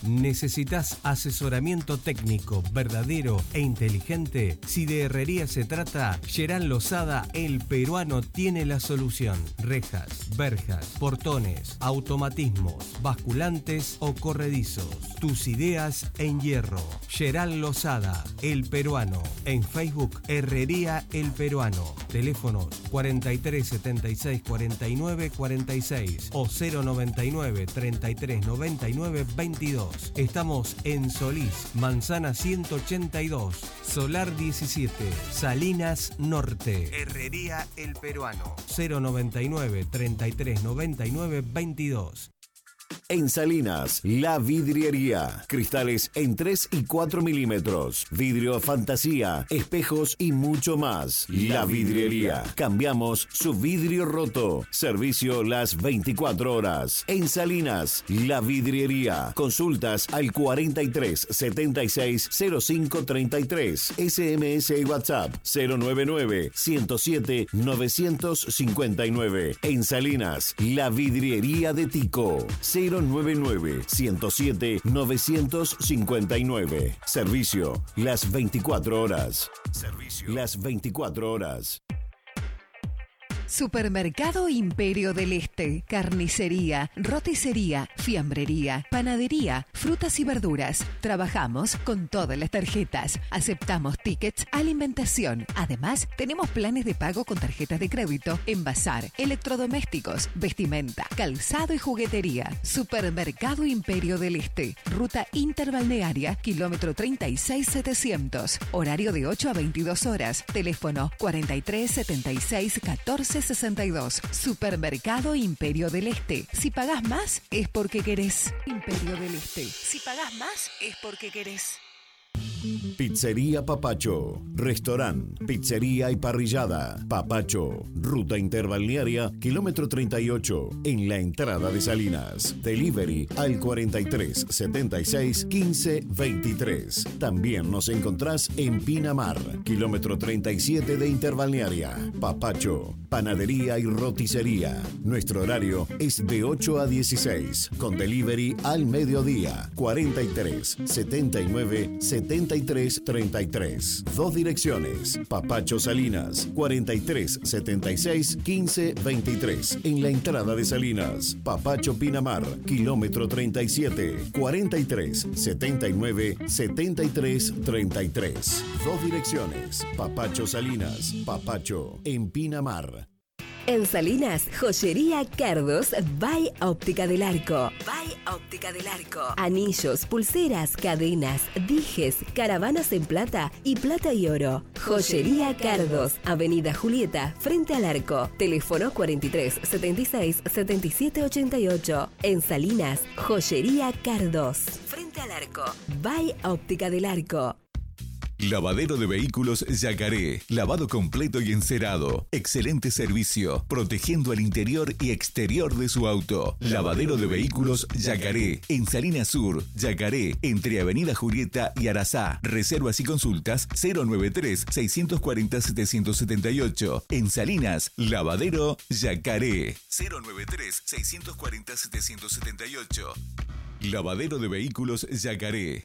Speaker 30: ¿Necesitas asesoramiento técnico verdadero e inteligente? Si de herrería se trata, Gerán Lozada, el peruano, tiene la solución. Rejas, verjas, portones, automatismos, basculantes o corredizos. Tus ideas en hierro. Gerán Lozada, el peruano. En Facebook, Herrería El Peruano. Teléfonos 43 76 49 46 o 099 33 99 22. Estamos en Solís, Manzana 182, Solar 17, Salinas Norte. Herrería El Peruano. 099 33 99 22.
Speaker 10: En Salinas, la vidriería. Cristales en 3 y 4 milímetros. Vidrio fantasía, espejos y mucho más. La vidriería. Cambiamos su vidrio roto. Servicio las 24 horas. En Salinas, la vidriería. Consultas al 43 76 05 33. SMS y WhatsApp 099 107 959. En Salinas, la vidriería de Tico. 099 107 959. Servicio las 24 horas. Servicio las 24 horas.
Speaker 31: Supermercado Imperio del Este, carnicería, roticería, fiambrería, panadería, frutas y verduras. Trabajamos con todas las tarjetas. Aceptamos tickets, alimentación. Además, tenemos planes de pago con tarjetas de crédito, envasar, electrodomésticos, vestimenta, calzado y juguetería. Supermercado Imperio del Este, ruta interbalnearia, kilómetro 36700. Horario de 8 a 22 horas. Teléfono 43 76 14 62. Supermercado Imperio del Este. Si pagás más, es porque querés. Imperio del Este. Si pagás más, es porque querés.
Speaker 10: Pizzería Papacho, restaurante, pizzería y parrillada. Papacho, ruta interbalnearia, kilómetro 38, en la entrada de Salinas. Delivery al 43 76 15 23. También nos encontrás en Pinamar, kilómetro 37 de interbalnearia. Papacho, panadería y roticería. Nuestro horario es de 8 a 16, con delivery al mediodía. 43 79 73 33. Dos direcciones. Papacho Salinas, 43 76 15 23. En la entrada de Salinas. Papacho Pinamar, kilómetro 37, 43 79 73 33. Dos direcciones. Papacho Salinas, Papacho en Pinamar.
Speaker 32: En Salinas, Joyería Cardos by Óptica del Arco. By Óptica del Arco. Anillos, pulseras, cadenas, dijes, caravanas en plata y plata y oro. Joyería Cardos, Avenida Julieta, frente al arco. Teléfono 43 76 77 88. En Salinas, Joyería Cardos. Frente al arco. By Óptica del Arco.
Speaker 14: Lavadero de vehículos Yacaré. Lavado completo y encerado. Excelente servicio. Protegiendo el interior y exterior de su auto. Lavadero de vehículos Yacaré. En Salinas Sur, Yacaré. Entre Avenida Julieta y Arazá. Reservas y consultas 093-640-778. En Salinas, Lavadero Yacaré. 093-640-778. Lavadero de vehículos Yacaré.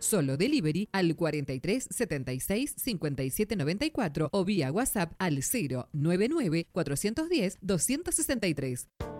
Speaker 12: Solo delivery al 43 76 57 94 o vía WhatsApp al 099 410 263.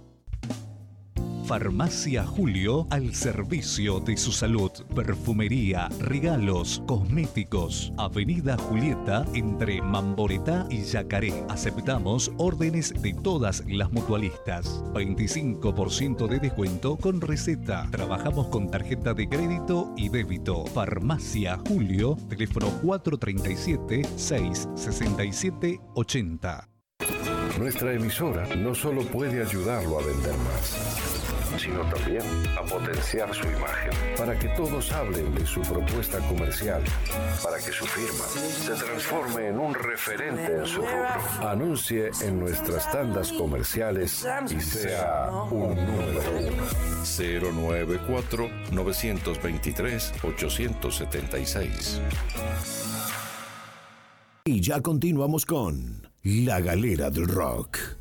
Speaker 13: Farmacia Julio al servicio de su salud. Perfumería, regalos, cosméticos. Avenida Julieta entre Mamboretá y Yacaré. Aceptamos órdenes de todas las mutualistas. 25% de descuento con receta. Trabajamos con tarjeta de crédito y débito. Farmacia Julio, teléfono 437 667 80.
Speaker 17: Nuestra emisora no solo puede ayudarlo a vender más, sino también a potenciar su imagen, para que todos hablen de su propuesta comercial, para que su firma se transforme en un referente en su rubro. Anuncie en nuestras tandas comerciales y sea un número uno. 094-923-876.
Speaker 10: Y ya continuamos con La Galera del Rock.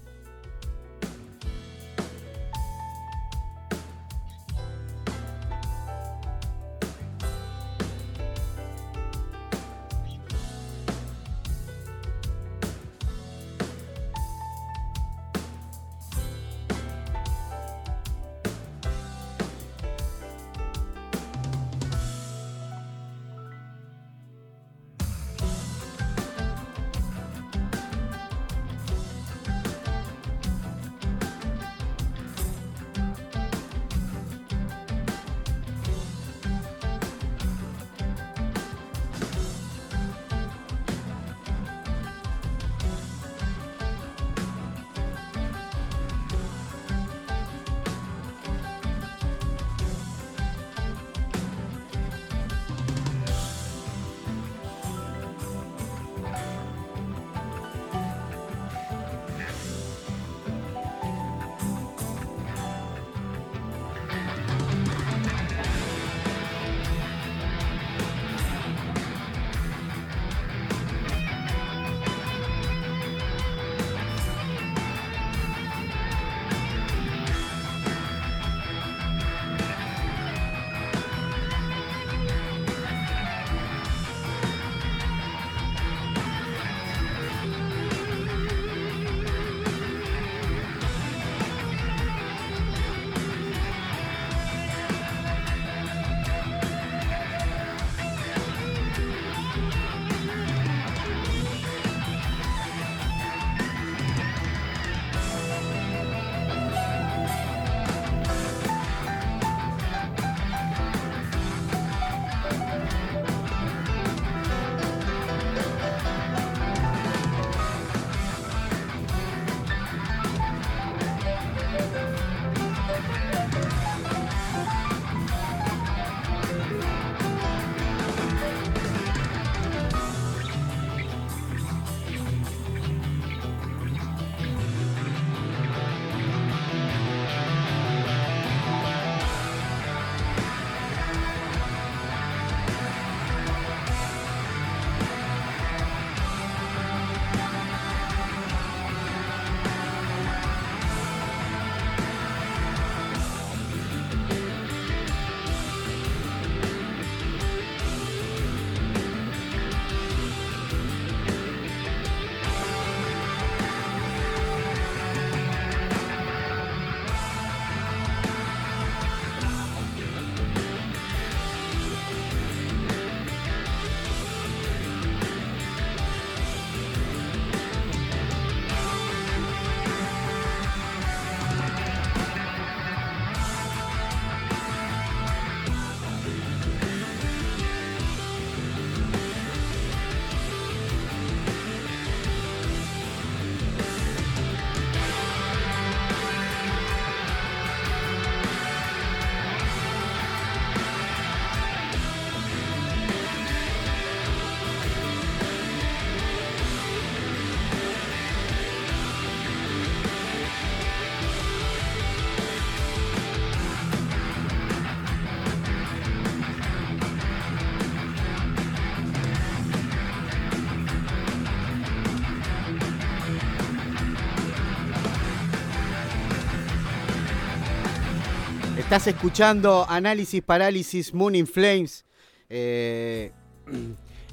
Speaker 1: Estás escuchando Análisis Parálisis Moon in Flames. Eh,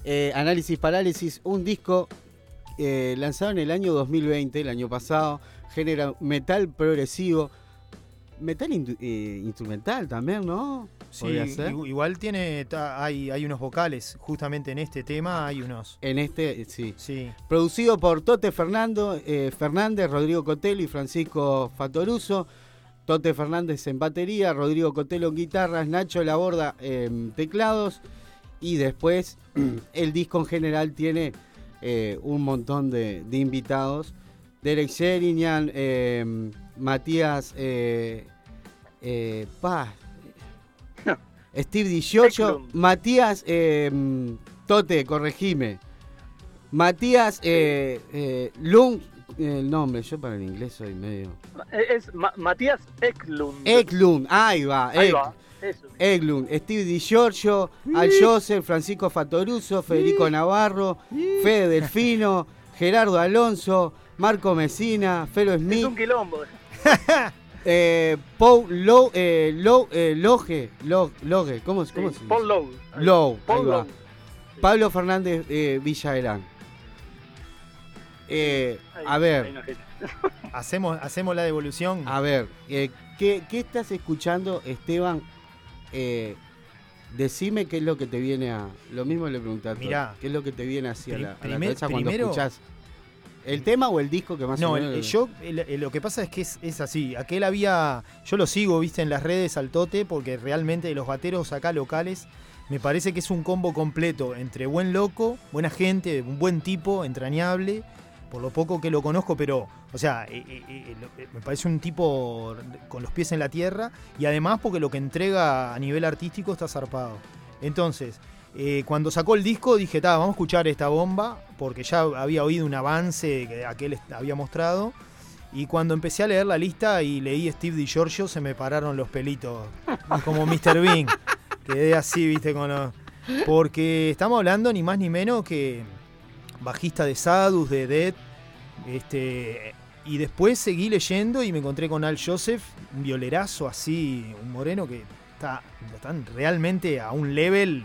Speaker 1: eh, Análisis Parálisis, un disco eh, lanzado en el año 2020, el año pasado. Genera metal progresivo. Metal in- instrumental también, ¿no?
Speaker 28: Sí,
Speaker 1: ser.
Speaker 28: igual tiene, hay, hay unos vocales, justamente en este tema hay unos.
Speaker 1: En este, sí.
Speaker 28: Sí.
Speaker 1: Producido por Tote Fernando, eh, Fernández, Rodrigo Cotelo y Francisco Fatoruso. Tote Fernández en batería, Rodrigo Cotelo en guitarras, Nacho Laborda en teclados. Y después el disco en general tiene eh, un montón de, de invitados. Derek Sherinian, eh, Matías eh, eh, pa, Steve Di Giorgio,
Speaker 27: Eklund.
Speaker 1: Matías eh, Tote, corregime. Matías eh, Lund, el nombre, yo para el inglés soy medio.
Speaker 27: Es Ma- Matías Eklund.
Speaker 1: Eklund, ahí va,
Speaker 27: Ahí
Speaker 1: Ek-
Speaker 27: va, eso.
Speaker 1: Steve Di Giorgio, Al Joseph, Francisco Fatoruso, Federico Navarro, Fede Delfino, Gerardo Alonso, Marco Mesina, Felo
Speaker 27: Es
Speaker 1: Smith,
Speaker 27: un quilombo.
Speaker 1: eh, Paul Lowe, eh, Lowe, eh, Loge, Lo- Loge, ¿cómo, se- cómo
Speaker 27: Sí,
Speaker 1: se dice?
Speaker 27: Paul Lowe.
Speaker 1: Lowe,
Speaker 27: Paul
Speaker 1: ahí va.
Speaker 27: Lowe.
Speaker 1: Pablo Fernández eh, Villagrán. Eh, a ver,
Speaker 28: Hacemos, hacemos la devolución.
Speaker 1: a ver, eh, ¿qué, qué estás escuchando, Esteban? Eh, decime qué es lo que te viene a. Lo mismo le Todd,
Speaker 28: Mirá.
Speaker 1: ¿Qué es lo que te viene así a la, a la
Speaker 28: primer-
Speaker 1: cabeza cuando
Speaker 28: primero-
Speaker 1: escuchás? ¿El tema o el disco que más
Speaker 28: No,
Speaker 1: o
Speaker 28: el-
Speaker 1: menos?
Speaker 28: el- yo el- el- lo que pasa es que es, es así. Aquel había. Yo lo sigo, viste, en las redes al tote, porque realmente los bateros acá locales me parece que es un combo completo entre buen loco, buena gente, un buen tipo, entrañable, por lo poco que lo conozco, pero, o sea, eh, eh, eh, me parece un tipo con los pies en la tierra y además porque lo que entrega a nivel artístico está zarpado. Entonces, cuando sacó el disco dije, "Ta, vamos a escuchar esta bomba, porque ya había oído un avance que aquel había mostrado. Y cuando empecé a leer la lista y leí Steve Di Giorgio, se me pararon los pelitos, como Mr. Bean. Quedé así, viste, con los- Porque estamos hablando ni más ni menos que bajista de Sadus, de Dead. Este, y después seguí leyendo y me encontré con Al Joseph, un violerazo así, un moreno que está, están realmente a un level.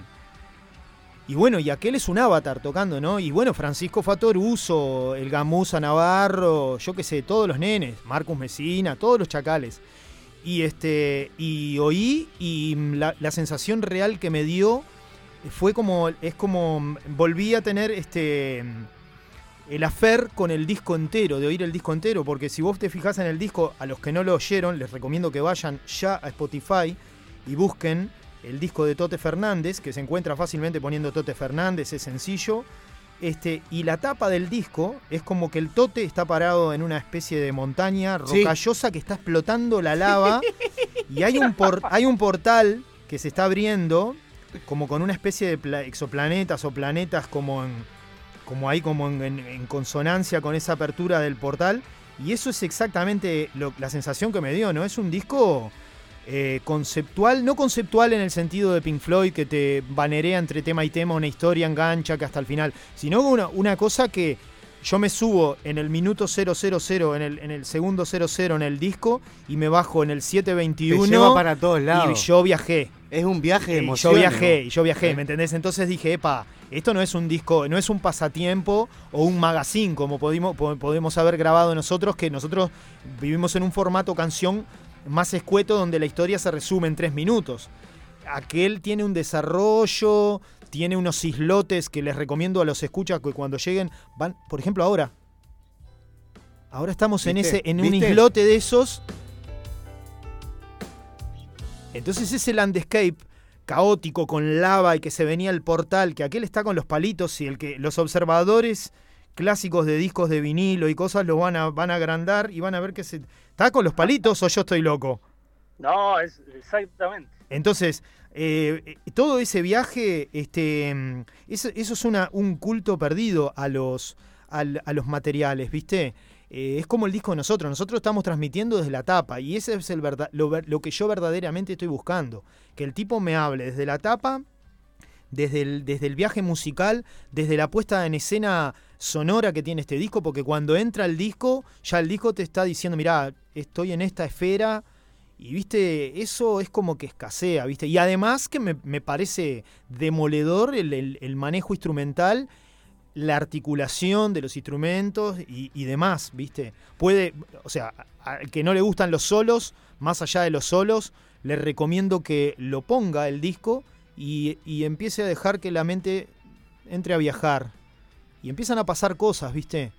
Speaker 28: Y bueno, y aquel es un avatar tocando, ¿no? Y bueno, Francisco Fatoruso, el Gamuza Navarro, yo qué sé, todos los nenes, Marcus Mesina, todos los chacales. Y este. Y oí y la sensación real que me dio fue como. Es como. Volví a tener este. El afer con el disco entero, de oír el disco entero, porque si vos te fijás en el disco, a los que no lo oyeron, les recomiendo que vayan ya a Spotify y busquen el disco de Tote Fernández, que se encuentra fácilmente poniendo Tote Fernández, es sencillo. Este, y la tapa del disco es como que el Tote está parado en una especie de montaña
Speaker 1: Sí.
Speaker 28: rocallosa que está explotando la lava. y hay un, por- hay un portal que se está abriendo, como con una especie de pla- exoplanetas o planetas como en, como ahí como en, consonancia con esa apertura del portal. Y eso es exactamente lo- la sensación que me dio, ¿no? Es un disco eh, conceptual, no conceptual en el sentido de Pink Floyd, que te banerea entre tema y tema una historia, engancha que hasta el final, sino una cosa que yo me subo en el minuto 000, en el, en el segundo 00 en el disco y me bajo en el 721.
Speaker 1: Te lleva para todos lados.
Speaker 28: Y yo viajé.
Speaker 1: Es un viaje de
Speaker 28: Eh,
Speaker 1: emociones.
Speaker 28: Yo viajé,
Speaker 1: ¿no?
Speaker 28: y yo viajé,
Speaker 1: Eh.
Speaker 28: ¿me entendés? Entonces dije, epa, esto no es un disco, no es un pasatiempo o un magazine como podemos, po- podemos haber grabado nosotros, que nosotros vivimos en un formato canción más escueto donde la historia se resume en tres minutos. Aquel tiene un desarrollo, tiene unos islotes que les recomiendo a los escuchas que cuando lleguen van, por ejemplo, ahora. Ahora estamos en
Speaker 1: ¿Viste?
Speaker 28: ese en un
Speaker 1: ¿Viste?
Speaker 28: islote de esos entonces ese landscape caótico con lava y que se venía el portal, que aquel está con los palitos y el que los observadores clásicos de discos de vinilo y cosas lo van a, van a agrandar y van a ver que se está con los palitos o yo estoy loco.
Speaker 27: No, es exactamente.
Speaker 28: Entonces, eh, todo ese viaje, este, mm, eso, es una, un culto perdido a los, a los materiales, ¿viste? Eh, es como el disco de nosotros. Nosotros estamos transmitiendo desde la tapa y ese es el verda- lo, lo que yo verdaderamente estoy buscando. Que el tipo me hable desde la tapa, desde el, desde el viaje musical, desde la puesta en escena sonora que tiene este disco, porque cuando entra el disco, ya el disco te está diciendo, mirá, estoy en esta esfera Y viste, eso es como que escasea, viste. Y además que me, me parece demoledor el, el- manejo instrumental, la articulación de los instrumentos y, demás, viste. Puede, o sea, al que no le gustan los solos, más allá de los solos, le recomiendo que lo ponga el disco y, y empiece a dejar que la mente entre a viajar. Y empiezan a pasar cosas, viste.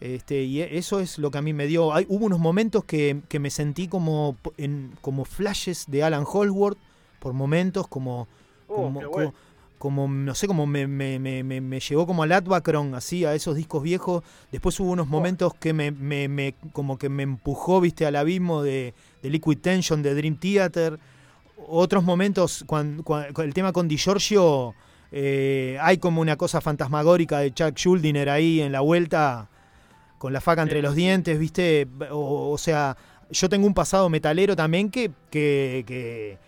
Speaker 28: Este, y e- eso es lo que a mí me dio. Hay, hubo unos momentos que, que me sentí como, en, como flashes de Alan Holdsworth, por momentos, como,
Speaker 27: Oh,
Speaker 28: como,
Speaker 27: bueno.
Speaker 28: no sé, como me, me, me, me- llevó como al Atbacron, así, a esos discos viejos. Después hubo unos momentos que me, me, me- como que me empujó, viste, al abismo de, de Liquid Tension, de Dream Theater. Otros momentos, cuando, el tema con Di Giorgio, eh, hay como una cosa fantasmagórica de Chuck Schuldiner ahí en la vuelta, con la faca entre los dientes, viste. O, o sea, yo tengo un pasado metalero también que, que, que,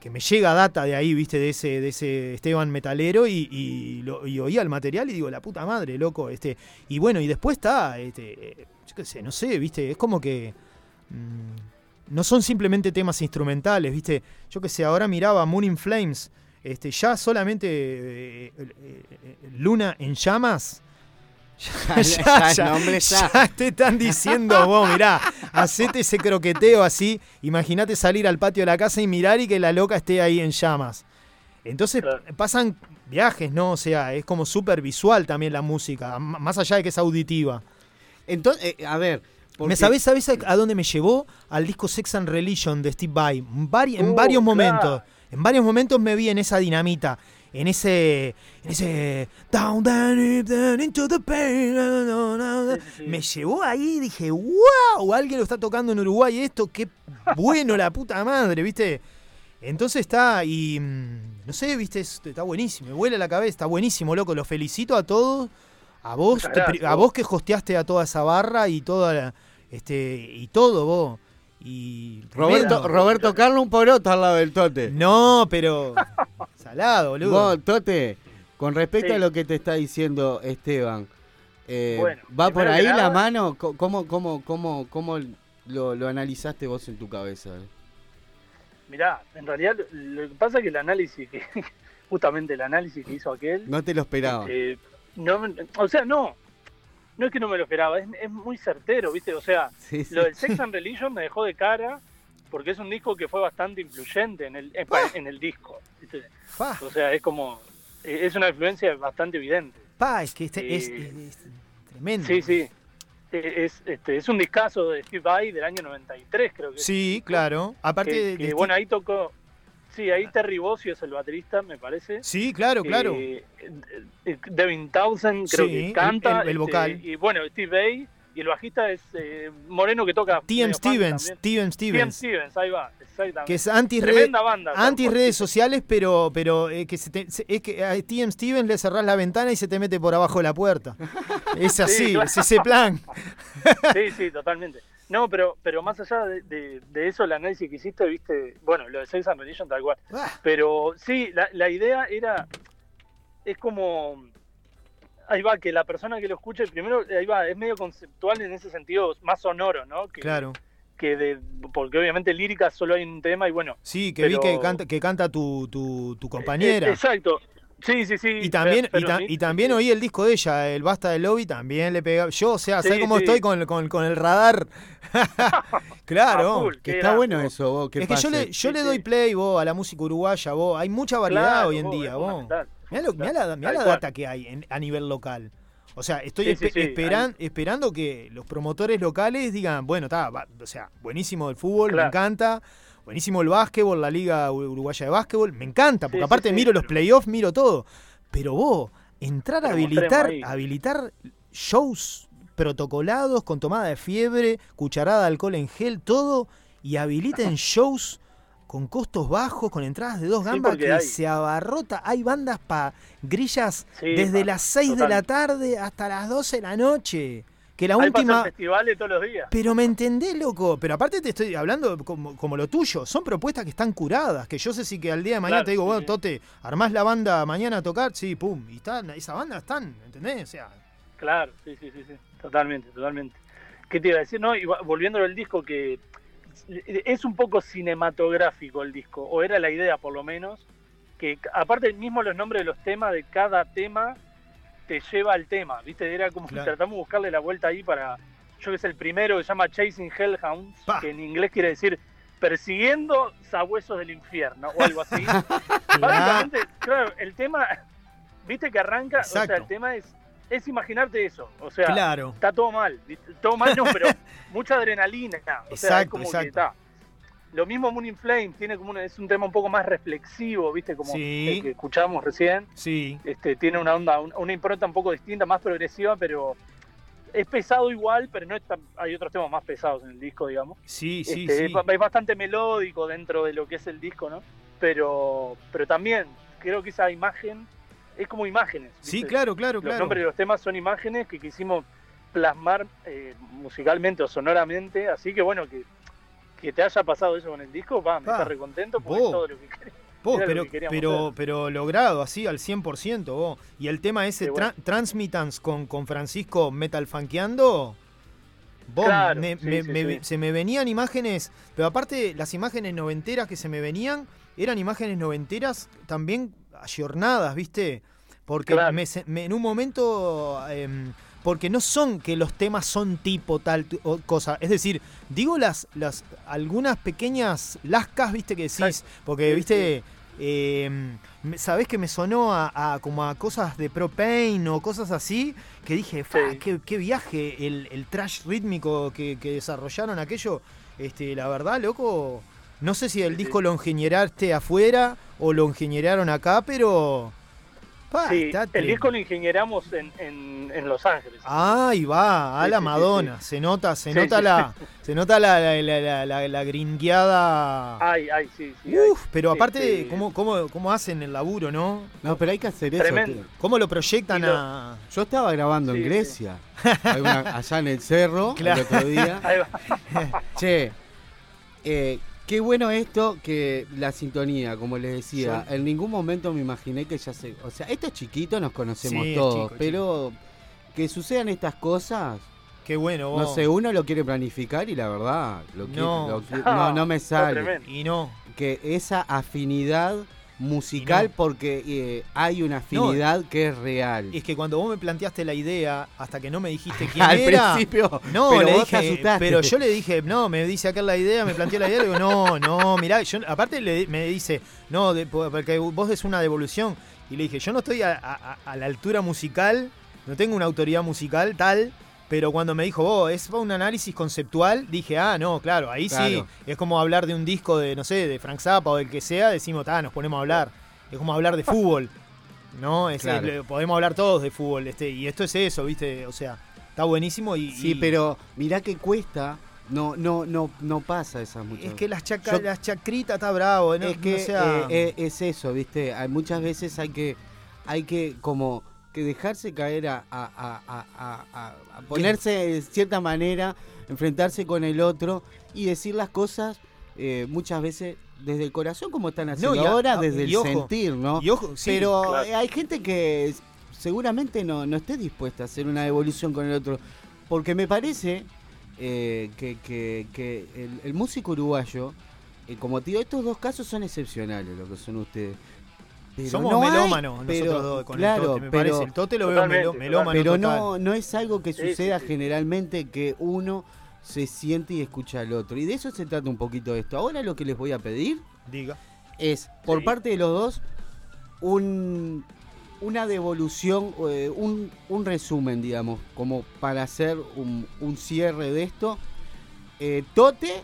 Speaker 28: que me llega data de ahí, viste, de ese, de ese Esteban metalero y, y, lo- y oía el material y digo, la puta madre, loco. Este, y bueno, y después está, este, yo qué sé, no sé, viste, es como que mm, no son simplemente temas instrumentales, viste. Yo qué sé, ahora miraba Moon in Flames, este, ya solamente eh, eh, eh, Luna en llamas. Ya,
Speaker 1: Ya, el nombre ya.
Speaker 28: ya te están diciendo, vos, mirá, hacete ese croqueteo así, imagínate salir al patio de la casa y mirar y que la loca esté ahí en llamas. Entonces pasan viajes, ¿no? O sea, es como súper visual también la música, más allá de que es auditiva.
Speaker 1: Entonces, a ver.
Speaker 28: ¿Me sabés, sabés a, a dónde me llevó? Al disco Sex and Religion de Steve Vai. Vari- en
Speaker 27: Uh,
Speaker 28: varios
Speaker 27: claro.
Speaker 28: momentos. En varios momentos me vi en esa dinamita. En ese. En ese. Down, down, deep, down into the pain. no, no, no. Me llevó ahí y dije, wow, alguien lo está tocando en Uruguay esto, qué bueno la puta madre, ¿viste? Entonces está, y mm, no sé, viste, Es- está buenísimo, me vuela la cabeza, está buenísimo, loco, los felicito a todos, a vos, te- a vos que hosteaste a toda esa barra y toda la- este, y todo vos. Y
Speaker 1: Roberto. Roberto Carlos un poroto al lado del Tote.
Speaker 28: No, pero salado, boludo.
Speaker 1: Vos, Tote, con respecto
Speaker 27: Sí.
Speaker 1: a lo que te está diciendo Esteban, eh,
Speaker 27: Bueno,
Speaker 1: ¿va por ahí la mano? ¿Cómo, cómo, cómo, cómo lo, lo analizaste vos en tu cabeza?
Speaker 27: Mirá, en realidad lo, lo que pasa es que el análisis, que justamente el análisis que hizo aquel,
Speaker 1: No te lo esperaba.
Speaker 27: eh, no, o sea, no, no es que no me lo esperaba, es, es muy certero, ¿viste? O sea,
Speaker 1: Sí, sí.
Speaker 27: lo del Sex and Religion me dejó de cara porque es un disco que fue bastante influyente en el, en, en el disco, ¿viste? O sea, es como, eh, es una influencia bastante evidente.
Speaker 28: Pa, es que este es,
Speaker 27: Eh,
Speaker 28: es- es tremendo.
Speaker 27: Sí, sí. Eh, Es, este, es un discazo de Steve Vai del año 93, creo que. es.
Speaker 28: Sí, claro. Aparte
Speaker 27: que,
Speaker 28: de,
Speaker 27: que,
Speaker 28: de
Speaker 27: bueno, ahí tocó. Sí, ahí Terry Bossio es el baterista, me parece.
Speaker 28: Sí, claro, claro.
Speaker 27: Eh, eh, Devin Townsend creo
Speaker 28: Sí,
Speaker 27: que canta.
Speaker 28: el- el
Speaker 27: este,
Speaker 28: vocal.
Speaker 27: y bueno, Steve Vai. Y el bajista es eh, Moreno que toca.
Speaker 28: T.M.
Speaker 27: medio funk
Speaker 28: Stevens. T.M. Stevens.
Speaker 27: Stevens, ahí va, exactamente.
Speaker 28: que es anti
Speaker 27: Tremenda banda.
Speaker 28: anti redes sociales, pero pero eh, que se te- se- es que a T.M. Stevens le cerrás la ventana y se te mete por abajo de la puerta. Es así,
Speaker 27: claro.
Speaker 28: es ese plan.
Speaker 27: Sí, sí, totalmente. No, pero, pero más allá de, de- de eso, el análisis que hiciste, viste, bueno, lo de Sex and Religion tal cual.
Speaker 28: Ah.
Speaker 27: Pero sí, la, la idea era, es como, ahí va, que la persona que lo escuche, primero, ahí va, es medio conceptual en ese sentido, más sonoro, ¿no? Que,
Speaker 28: Claro.
Speaker 27: que de, porque obviamente lírica solo hay un tema y bueno.
Speaker 28: Sí, que vi que canta, que canta tu, tu, tu compañera.
Speaker 27: Eh, exacto. Sí, sí, sí.
Speaker 28: Y también,
Speaker 27: pero-
Speaker 28: y, ta- y también oí el disco de ella, el Basta de Lobby, también le pegaba. Yo, o sea, ¿sabes
Speaker 27: Sí,
Speaker 28: cómo
Speaker 27: sí.
Speaker 28: estoy con, con, con el radar? claro.
Speaker 27: Full,
Speaker 1: Que está bueno eso, vos, que
Speaker 28: es que yo le, yo
Speaker 27: Sí,
Speaker 28: le doy play, vos, a la música uruguaya, vos. Hay mucha variedad
Speaker 27: Claro,
Speaker 28: hoy en
Speaker 27: vos,
Speaker 28: día, vos. Mirá, lo- mirá la, mirá data que hay en- a nivel local. O sea, estoy
Speaker 27: Sí, sí,
Speaker 28: espe-
Speaker 27: sí,
Speaker 28: esperan- esperando que los promotores locales digan, bueno, está, o sea, buenísimo el fútbol, me encanta, buenísimo el básquetbol, la Liga Uruguaya de Básquetbol, me encanta, porque aparte miro los playoffs, miro todo. Pero vos, entrar a habilitar, habilitar shows protocolados con tomada de fiebre, cucharada de alcohol en gel, todo, y habiliten shows con costos bajos, con entradas de dos gambas que
Speaker 27: hay.
Speaker 28: se abarrota. Hay bandas para grillas
Speaker 27: Sí,
Speaker 28: desde
Speaker 27: pa,
Speaker 28: las 6 de la tarde hasta las 12 de la noche. Que la
Speaker 27: Hay
Speaker 28: última.
Speaker 27: festivales todos los días.
Speaker 28: Pero me entendés, loco. Pero aparte te estoy hablando como, como lo tuyo. Son propuestas que están curadas. Que yo sé si que al día de mañana
Speaker 27: Claro,
Speaker 28: te digo, bueno,
Speaker 27: sí.
Speaker 28: Tote, armás la banda mañana a tocar, sí, pum. Y están, esa banda están, ¿entendés? O sea,
Speaker 27: Claro, sí, sí, sí, sí, totalmente, totalmente. ¿Qué te iba a decir? No, y volviendo al disco que es un poco cinematográfico el disco, o era la idea por lo menos, que aparte mismo los nombres de los temas, de cada tema, te lleva al tema, ¿viste? Era como que
Speaker 28: Claro.
Speaker 27: tratamos de buscarle la vuelta ahí para, yo que sé, el primero que se llama Chasing Hellhounds, que en inglés quiere decir persiguiendo sabuesos del infierno, o algo así. Básicamente, claro, el tema, viste que arranca, o sea, el tema es, es imaginarte eso, o sea,
Speaker 28: Claro.
Speaker 27: está todo mal, todo mal no, pero mucha adrenalina, o sea, es
Speaker 28: Exacto,
Speaker 27: como que
Speaker 28: exacto.
Speaker 27: está. Lo mismo Moon in Flames, tiene como una- es un tema un poco más reflexivo, ¿viste? Como
Speaker 28: Sí.
Speaker 27: el que escuchamos recién.
Speaker 28: Sí.
Speaker 27: Este, tiene una onda, un- una impronta un poco distinta, más progresiva, pero es pesado igual, pero no es tan- hay otros temas más pesados en el disco, digamos.
Speaker 28: Sí, sí,
Speaker 27: Este,
Speaker 28: sí.
Speaker 27: Es, es bastante melódico dentro de lo que es el disco, ¿no? Pero, pero también creo que esa imagen es como imágenes.
Speaker 28: Sí,
Speaker 27: ¿viste?
Speaker 28: claro, claro,
Speaker 27: Los
Speaker 28: claro.
Speaker 27: nombres de los temas son imágenes que quisimos plasmar eh, musicalmente o sonoramente, así que bueno, que, que te haya pasado eso con el disco, va, me
Speaker 28: Pa.
Speaker 27: está recontento porque es todo lo que.
Speaker 28: Vos,
Speaker 27: lo
Speaker 28: pero,
Speaker 27: que
Speaker 28: pero,
Speaker 27: hacer.
Speaker 28: pero logrado, así, al 100%, vos. Y el tema ese,
Speaker 27: Qué bueno.
Speaker 28: Tra- Transmittance con, con Francisco Metal Funkeando, vos,
Speaker 27: Claro,
Speaker 28: me-
Speaker 27: sí,
Speaker 28: me-
Speaker 27: sí,
Speaker 28: me-
Speaker 27: sí.
Speaker 28: se me venían imágenes, pero aparte las imágenes noventeras que se me venían, eran imágenes noventeras también ayornadas, ¿viste? Porque
Speaker 27: Claro.
Speaker 28: me se- me- en un momento... em, porque no son que los temas son tipo tal o cosa. Es decir, digo las, las algunas pequeñas lascas, viste, que decís. Porque,
Speaker 27: Sí,
Speaker 28: viste, eh, sabés que me sonó a, a como a cosas de propane o cosas así. Que dije, "Fa, qué, qué viaje el, el trash rítmico que, que desarrollaron aquello. Este, la verdad, loco. No sé si el disco lo ingenieraste afuera o lo ingenieraron acá, pero. pa,
Speaker 27: Sí,
Speaker 28: está
Speaker 27: el disco lo ingenieramos en, en, en Los Ángeles.
Speaker 28: Ahí va, a
Speaker 27: Sí,
Speaker 28: la
Speaker 27: sí, sí,
Speaker 28: Madonna. Se nota, se
Speaker 27: Sí,
Speaker 28: nota
Speaker 27: sí.
Speaker 28: la. Se nota la, la, la, la- la- la gringueada.
Speaker 27: Ay, ay, sí, sí.
Speaker 28: Uf, pero
Speaker 27: Sí,
Speaker 28: aparte,
Speaker 27: sí.
Speaker 28: ¿cómo, cómo, cómo hacen el laburo, no?
Speaker 1: No, pero hay que hacer eso.
Speaker 27: Tremendo.
Speaker 1: tío.
Speaker 28: ¿Cómo lo proyectan
Speaker 27: lo-
Speaker 28: a.?
Speaker 1: Yo estaba grabando en
Speaker 27: Sí,
Speaker 1: Grecia, Hay una- allá en el cerro,
Speaker 28: Claro.
Speaker 1: el otro día.
Speaker 27: Ahí va.
Speaker 1: Che, eh, qué bueno esto que la sintonía, como les decía, en ningún momento me imaginé que ya se... O sea, esto es chiquito, nos conocemos
Speaker 28: Sí,
Speaker 1: todos,
Speaker 28: chico,
Speaker 1: pero que sucedan estas cosas,
Speaker 28: Qué bueno, vos.
Speaker 1: no sé, uno lo quiere planificar y la verdad, lo qui-
Speaker 28: No.
Speaker 1: lo no, no me sale.
Speaker 28: Y no.
Speaker 1: Que esa afinidad musical,
Speaker 28: no.
Speaker 1: porque eh, hay una afinidad que es real.
Speaker 28: Es que cuando vos me planteaste la idea, hasta que no me dijiste quién
Speaker 1: Al
Speaker 28: era.
Speaker 1: principio,
Speaker 28: No,
Speaker 1: pero
Speaker 28: le
Speaker 1: vos
Speaker 28: dije. Pero yo le dije, no, me dice acá la idea, me planteó la idea, le digo, no, no, mirá, yo, aparte le- me dice, no, de- porque vos es una devolución. Y le dije, yo no estoy a, a- a la altura musical, no tengo una autoridad musical tal, pero cuando me dijo, vos, es un análisis conceptual, dije, ah, no, claro, ahí sí, es como hablar de un disco de, no sé, de Frank Zappa o del que sea, decimos, ah, nos ponemos a hablar. Es como hablar de fútbol. ¿No? Es,
Speaker 1: Claro.
Speaker 28: eh, podemos hablar todos de fútbol, este, y esto es eso, ¿viste? O sea, está buenísimo y.
Speaker 1: Sí,
Speaker 28: y-
Speaker 1: pero mirá que cuesta. No, no, no, no pasa esas muchas
Speaker 28: Es que las, chaca,
Speaker 1: Yo-
Speaker 28: las chacritas está bravo, ¿no?
Speaker 1: es que
Speaker 28: sea,
Speaker 1: eh, eh, es eso, ¿viste? Hay, muchas veces hay que, hay que como que dejarse caer a, ponerse de cierta manera, enfrentarse con el otro y decir las cosas eh, muchas veces desde el corazón como están haciendo
Speaker 28: y a-
Speaker 1: ahora, desde
Speaker 28: y
Speaker 1: el
Speaker 28: ojo,
Speaker 1: sentir, ¿no?
Speaker 28: y ojo, sí,
Speaker 1: Pero
Speaker 28: claro.
Speaker 1: eh, hay gente que seguramente no, no esté dispuesta a hacer una evolución con el otro, porque me parece eh, que, que- que el, el músico uruguayo, eh, como te digo, estos dos casos son excepcionales, lo que son ustedes. Pero
Speaker 28: Somos
Speaker 1: no hay-
Speaker 28: melómanos
Speaker 1: pero-
Speaker 28: nosotros dos con
Speaker 1: claro,
Speaker 28: el Tote, me
Speaker 1: pero-
Speaker 28: parece. El Tote lo veo melo- melómano
Speaker 1: Pero
Speaker 28: total.
Speaker 1: no, no es algo que
Speaker 27: Sí, sí,
Speaker 1: suceda
Speaker 27: sí.
Speaker 1: generalmente que uno se siente y escucha al otro. Y de eso se trata un poquito esto. Ahora lo que les voy a pedir
Speaker 28: Diga.
Speaker 1: es, por
Speaker 27: Sí.
Speaker 1: parte de los dos, un, una devolución, eh, un, un resumen, digamos, como para hacer un, un cierre de esto. Eh, Tote,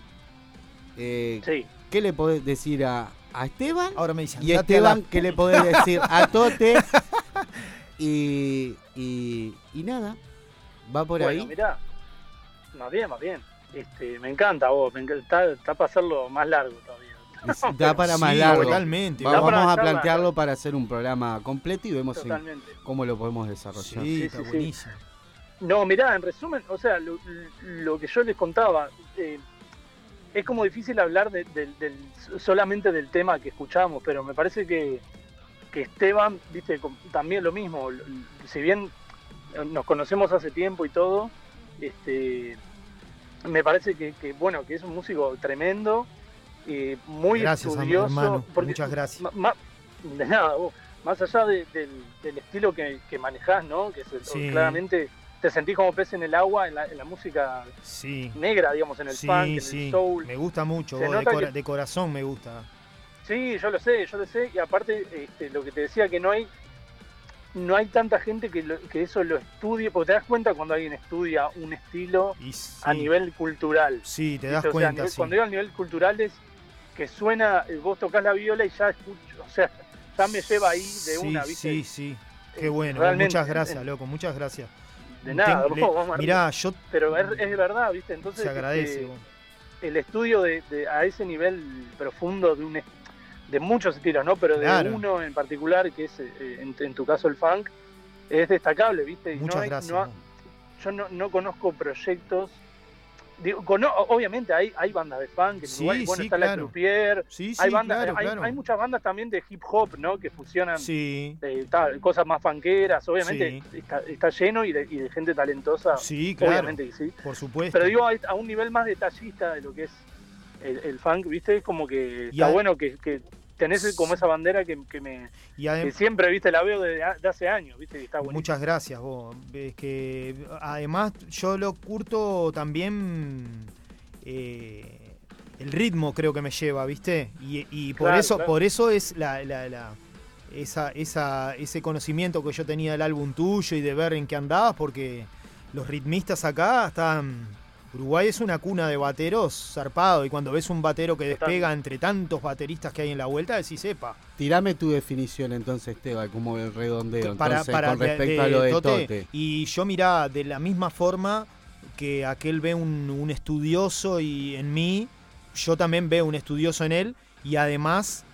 Speaker 1: eh,
Speaker 27: Sí.
Speaker 1: ¿qué le podés decir a, a Esteban?
Speaker 28: Ahora me dicen,
Speaker 1: Y
Speaker 28: "Andate a
Speaker 1: Esteban,
Speaker 28: la
Speaker 1: ¿qué le podés decir a Tote? Y, y, y nada, va por
Speaker 27: bueno,
Speaker 1: ahí.
Speaker 27: mirá, más bien, más bien. Este, me encanta vos, me encanta, está, está para hacerlo más largo todavía.
Speaker 1: Da para más
Speaker 28: Sí,
Speaker 1: largo.
Speaker 28: totalmente.
Speaker 1: Va- vamos a
Speaker 27: charla.
Speaker 1: plantearlo para hacer un programa completo y vemos en- cómo lo podemos desarrollar.
Speaker 28: Sí,
Speaker 27: Sí,
Speaker 28: está
Speaker 27: sí, sí.
Speaker 28: buenísimo.
Speaker 27: No, mirá, en resumen, o sea, lo, lo que yo les contaba, eh, es como difícil hablar de- del- del- solamente del tema que escuchamos, pero me parece que, que Esteban, viste, también lo mismo, si bien nos conocemos hace tiempo y todo, este, me parece que, que, bueno, que es un músico tremendo, eh, muy
Speaker 28: Gracias,
Speaker 27: estudioso.
Speaker 28: hermano.
Speaker 27: porque
Speaker 28: Muchas gracias.
Speaker 27: ma- ma- de nada, vos, más allá de- del, del estilo que, que manejás, ¿no? Que es el-
Speaker 28: Sí.
Speaker 27: claramente te sentís como pez en el agua en la, en la música
Speaker 28: Sí.
Speaker 27: negra, digamos, en el
Speaker 28: Sí,
Speaker 27: funk, en
Speaker 28: sí.
Speaker 27: el soul.
Speaker 28: Me gusta mucho, vos, de, cora-
Speaker 27: que-
Speaker 28: de corazón me gusta.
Speaker 27: Sí, yo lo sé, yo lo sé. Y aparte, este, lo que te decía, que no hay no hay tanta gente que, lo- que eso lo estudie, porque te das cuenta cuando alguien estudia un estilo a nivel cultural.
Speaker 28: Sí, te
Speaker 27: ¿viste?
Speaker 28: das
Speaker 27: O sea, a
Speaker 28: cuenta,
Speaker 27: nivel-. Cuando digo a nivel cultural es que suena, eh, vos tocas la viola y ya escucho, o sea, ya me lleva ahí de una, ¿viste?
Speaker 28: Sí, sí. Qué
Speaker 27: Eh,
Speaker 28: bueno,
Speaker 27: realmente,
Speaker 28: muchas gracias, loco, muchas gracias.
Speaker 27: De nada, vos, arriba.
Speaker 28: mirá, yo
Speaker 27: Pero es, es verdad, ¿viste? Entonces,
Speaker 28: se agradece.
Speaker 27: este,
Speaker 28: vos.
Speaker 27: el estudio de, de- a ese nivel profundo de un de muchos estilos, ¿no? Pero de
Speaker 28: Claro.
Speaker 27: uno en particular, que es eh, en, en tu caso el funk, es destacable, ¿viste? Y no
Speaker 28: Muchas
Speaker 27: hay-
Speaker 28: gracias.
Speaker 27: no ha- yo no, no conozco proyectos. Digo, cono- obviamente hay, hay bandas de funk en
Speaker 28: Sí,
Speaker 27: Uruguay, bueno,
Speaker 28: sí,
Speaker 27: está la
Speaker 28: claro.
Speaker 27: Croupier,
Speaker 28: Sí,
Speaker 27: hay bandas,
Speaker 28: claro,
Speaker 27: hay,
Speaker 28: claro.
Speaker 27: hay muchas bandas también de hip hop, ¿no? Que fusionan
Speaker 28: Sí.
Speaker 27: eh, tal, cosas más funkeras, obviamente está, está lleno y de, y de gente talentosa,
Speaker 28: Sí, claro.
Speaker 27: obviamente que sí.
Speaker 28: Por supuesto.
Speaker 27: Pero digo, a, un nivel más detallista de lo que es el, el funk, ¿viste? Es como que
Speaker 28: Y
Speaker 27: está bueno que, que tenés como esa bandera que, que me
Speaker 28: Y adem-
Speaker 27: que siempre, ¿viste? La veo de, de hace años, ¿viste? Y está bueno.
Speaker 28: Muchas gracias, vos. Es que además yo lo curto también eh, el ritmo creo que me lleva, ¿viste? Y, y por
Speaker 27: Claro,
Speaker 28: eso,
Speaker 27: claro.
Speaker 28: por eso es la, la- la- esa, esa, ese conocimiento que yo tenía del álbum tuyo y de ver en qué andabas, porque los ritmistas acá están. Uruguay es una cuna de bateros zarpado, y cuando ves un batero que despega entre tantos bateristas que hay en la vuelta, decís, sepa.
Speaker 1: Tirame tu definición entonces, Esteban, como el redondeo,
Speaker 28: para,
Speaker 1: entonces,
Speaker 28: para
Speaker 1: con respecto
Speaker 28: de
Speaker 1: a lo de
Speaker 28: Tote.
Speaker 1: Tote.
Speaker 28: Y yo mirá, de la misma forma que aquel ve un, un estudioso y en mí, yo también veo un estudioso en él y además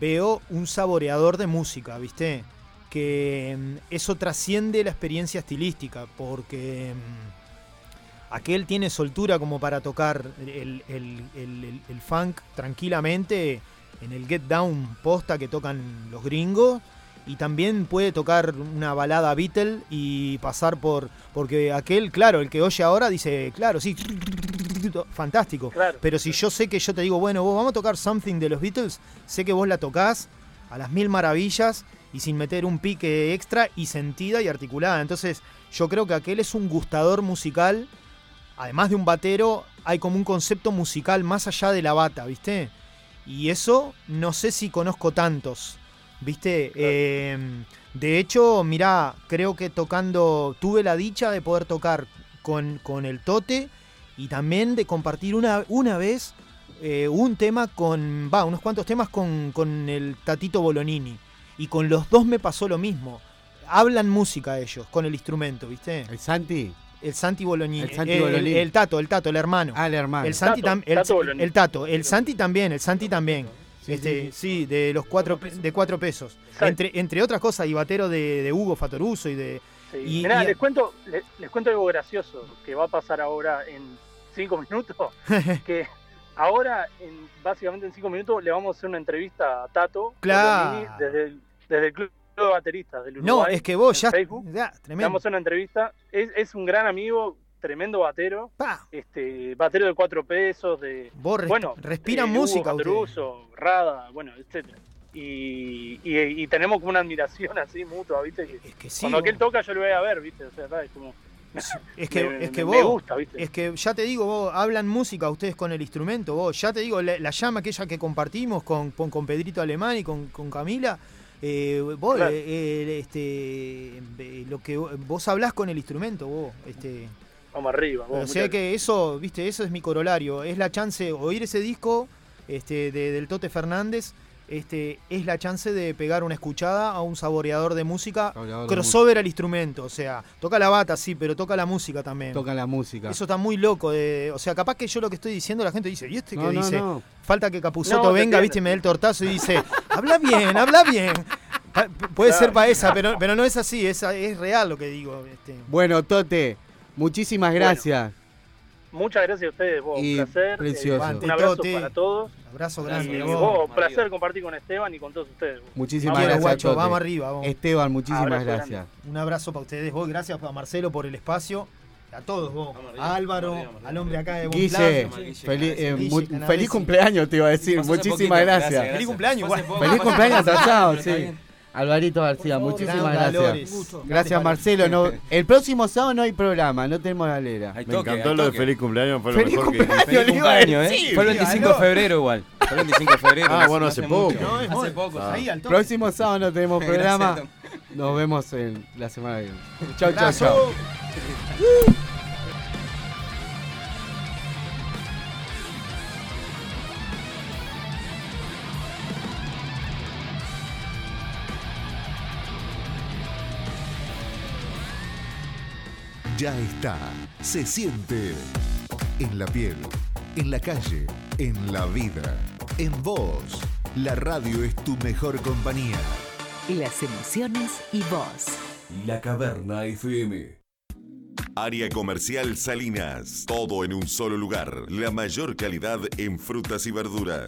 Speaker 28: veo un saboreador de música, ¿viste? Que mm, eso trasciende la experiencia estilística, porque mm, aquel tiene soltura como para tocar el, el- el- el- el funk tranquilamente en el Get Down posta que tocan los gringos. Y también puede tocar una balada Beatle y pasar por porque aquel claro el que oye ahora dice claro sí fantástico. Pero si yo sé que yo te digo bueno vos vamos a tocar something de los Beatles sé que vos la tocas a las mil maravillas y sin meter un pique extra y sentida y articulada. Entonces yo creo que aquel es un gustador musical además de un batero hay como un concepto musical más allá de la bata viste y eso no sé si conozco tantos ¿Viste? Eh, de hecho, mirá, creo que tocando, tuve la dicha de poder tocar con, con el Tote y también de compartir una, una vez eh, un tema con, va, unos cuantos temas con, con el Tatito Bolonini. Y con los dos me pasó lo mismo. Hablan música ellos, con el instrumento, ¿viste?
Speaker 1: ¿El Santi?
Speaker 28: El Santi Bolonini.
Speaker 1: El Santi
Speaker 28: Eh,
Speaker 1: Bolonini.
Speaker 28: el Tato, el Tato, el hermano.
Speaker 1: Ah, el hermano.
Speaker 28: El Santi
Speaker 27: Tato,
Speaker 28: el,
Speaker 27: Tato
Speaker 28: el Tato, el Santi también, el Santi también. este, sí, de los cuatro de cuatro pesos. Entre, entre otras cosas, y batero de, de Hugo Fatoruso y de.
Speaker 27: Sí.
Speaker 28: y-
Speaker 27: Mirá,
Speaker 28: y-
Speaker 27: les cuento, les, les cuento algo gracioso que va a pasar ahora en cinco minutos. que ahora, en, básicamente en cinco minutos, le vamos a hacer una entrevista a Tato
Speaker 28: Claro.
Speaker 27: Desde desde el Club de Bateristas del
Speaker 28: No,
Speaker 27: Uruguay.
Speaker 28: es que vos ya.
Speaker 27: Facebook.
Speaker 28: ya, tremendo.
Speaker 27: hacer una entrevista. Es, es un gran amigo, tremendo batero. Este, batero de cuatro pesos, de.
Speaker 28: Vos res-
Speaker 27: bueno,
Speaker 28: respiran
Speaker 27: eh,
Speaker 28: música.
Speaker 27: Fatoruso, Rada, bueno, etcétera. Y, y, y tenemos como una admiración así mutua, ¿viste? Que
Speaker 28: sí,
Speaker 27: cuando
Speaker 28: vos-
Speaker 27: aquel toca yo lo voy a ver, ¿viste? O sea, ¿sabes? Como,
Speaker 28: Es que,
Speaker 27: me-
Speaker 28: es que
Speaker 27: me- me
Speaker 28: vos,
Speaker 27: gusta, ¿viste?
Speaker 28: es que ya te digo, vos hablan música ustedes con el instrumento, vos, ya te digo, la, la llama aquella que compartimos con, con, con Pedrito Alemán y con, con Camila, eh, vos,
Speaker 27: Claro.
Speaker 28: eh, eh, este, eh, lo que vos- vos hablás con el instrumento, vos, este,
Speaker 27: Vamos arriba.
Speaker 28: o
Speaker 27: vamos,
Speaker 28: sea que eso, viste, eso es mi corolario, es la chance, oír ese disco, este, de- del Tote Fernández, este, es la chance de pegar una escuchada a un saboreador de música,
Speaker 1: Saboreador de
Speaker 28: crossover al instrumento, o sea, toca la bata, sí, pero toca la música también.
Speaker 1: Toca la música.
Speaker 28: Eso está muy loco. De, o sea, capaz que yo lo que estoy diciendo, la gente dice, ¿y este
Speaker 1: No,
Speaker 28: que
Speaker 1: no,
Speaker 28: dice?
Speaker 1: no.
Speaker 28: Falta que Capuzoto venga, viste, y me dé el tortazo y dice, habla bien, habla bien. Puede
Speaker 1: Claro.
Speaker 28: ser para esa, pero, pero no es así, es, es real lo que digo. Este.
Speaker 1: Bueno, Tote, muchísimas gracias.
Speaker 27: Muchas gracias a ustedes, vos.
Speaker 1: Y
Speaker 27: un placer.
Speaker 1: precioso.
Speaker 27: eh, un abrazo
Speaker 28: Tote.
Speaker 27: para todos.
Speaker 28: Abrazo
Speaker 27: Y
Speaker 28: grande.
Speaker 27: vos,
Speaker 28: vos.
Speaker 27: placer compartir con Esteban y con todos ustedes. vos.
Speaker 1: Muchísimas gracias.
Speaker 28: guacho,
Speaker 1: Tote.
Speaker 28: vamos arriba, vamos.
Speaker 1: Esteban, muchísimas
Speaker 27: Abrazo
Speaker 1: gracias.
Speaker 28: Un abrazo para ustedes, vos, gracias a Marcelo por el espacio. A todos vos. A Álvaro, al hombre acá de Buen
Speaker 1: Guille,
Speaker 28: Plazo.
Speaker 1: feliz, eh, feliz cumpleaños te iba a decir. Muchísimas
Speaker 3: poquito,
Speaker 1: gracias.
Speaker 3: gracias,
Speaker 28: Feliz cumpleaños.
Speaker 1: Feliz cumpleaños atrasado, sí. Alvarito García, muchísimas gracias. Gracias Marcelo. No, el próximo sábado no hay programa, no tenemos galera.
Speaker 3: Hay
Speaker 4: Me
Speaker 3: toque,
Speaker 4: encantó lo de feliz cumpleaños, fue lo
Speaker 1: Feliz
Speaker 4: mejor que
Speaker 1: cumpleaños.
Speaker 3: Feliz cumpleaños. ¿eh? Fue el 25 de febrero igual. Fue el 25 de febrero.
Speaker 4: Ah,
Speaker 3: no
Speaker 4: bueno,
Speaker 3: hace
Speaker 4: hace poco.
Speaker 3: mucho.
Speaker 28: No, es
Speaker 3: Hace poco.
Speaker 4: Ah.
Speaker 28: Ahí al toque.
Speaker 1: Próximo sábado no tenemos programa. Nos vemos en la semana que viene. Chau, chau, chau.
Speaker 15: Ya está, se siente en la piel, en la calle, en la vida, en vos. La radio es tu mejor compañía.
Speaker 12: Las emociones y vos.
Speaker 33: La Caverna FM.
Speaker 10: Área Comercial Salinas. Todo en un solo lugar. La mayor calidad en frutas y verduras.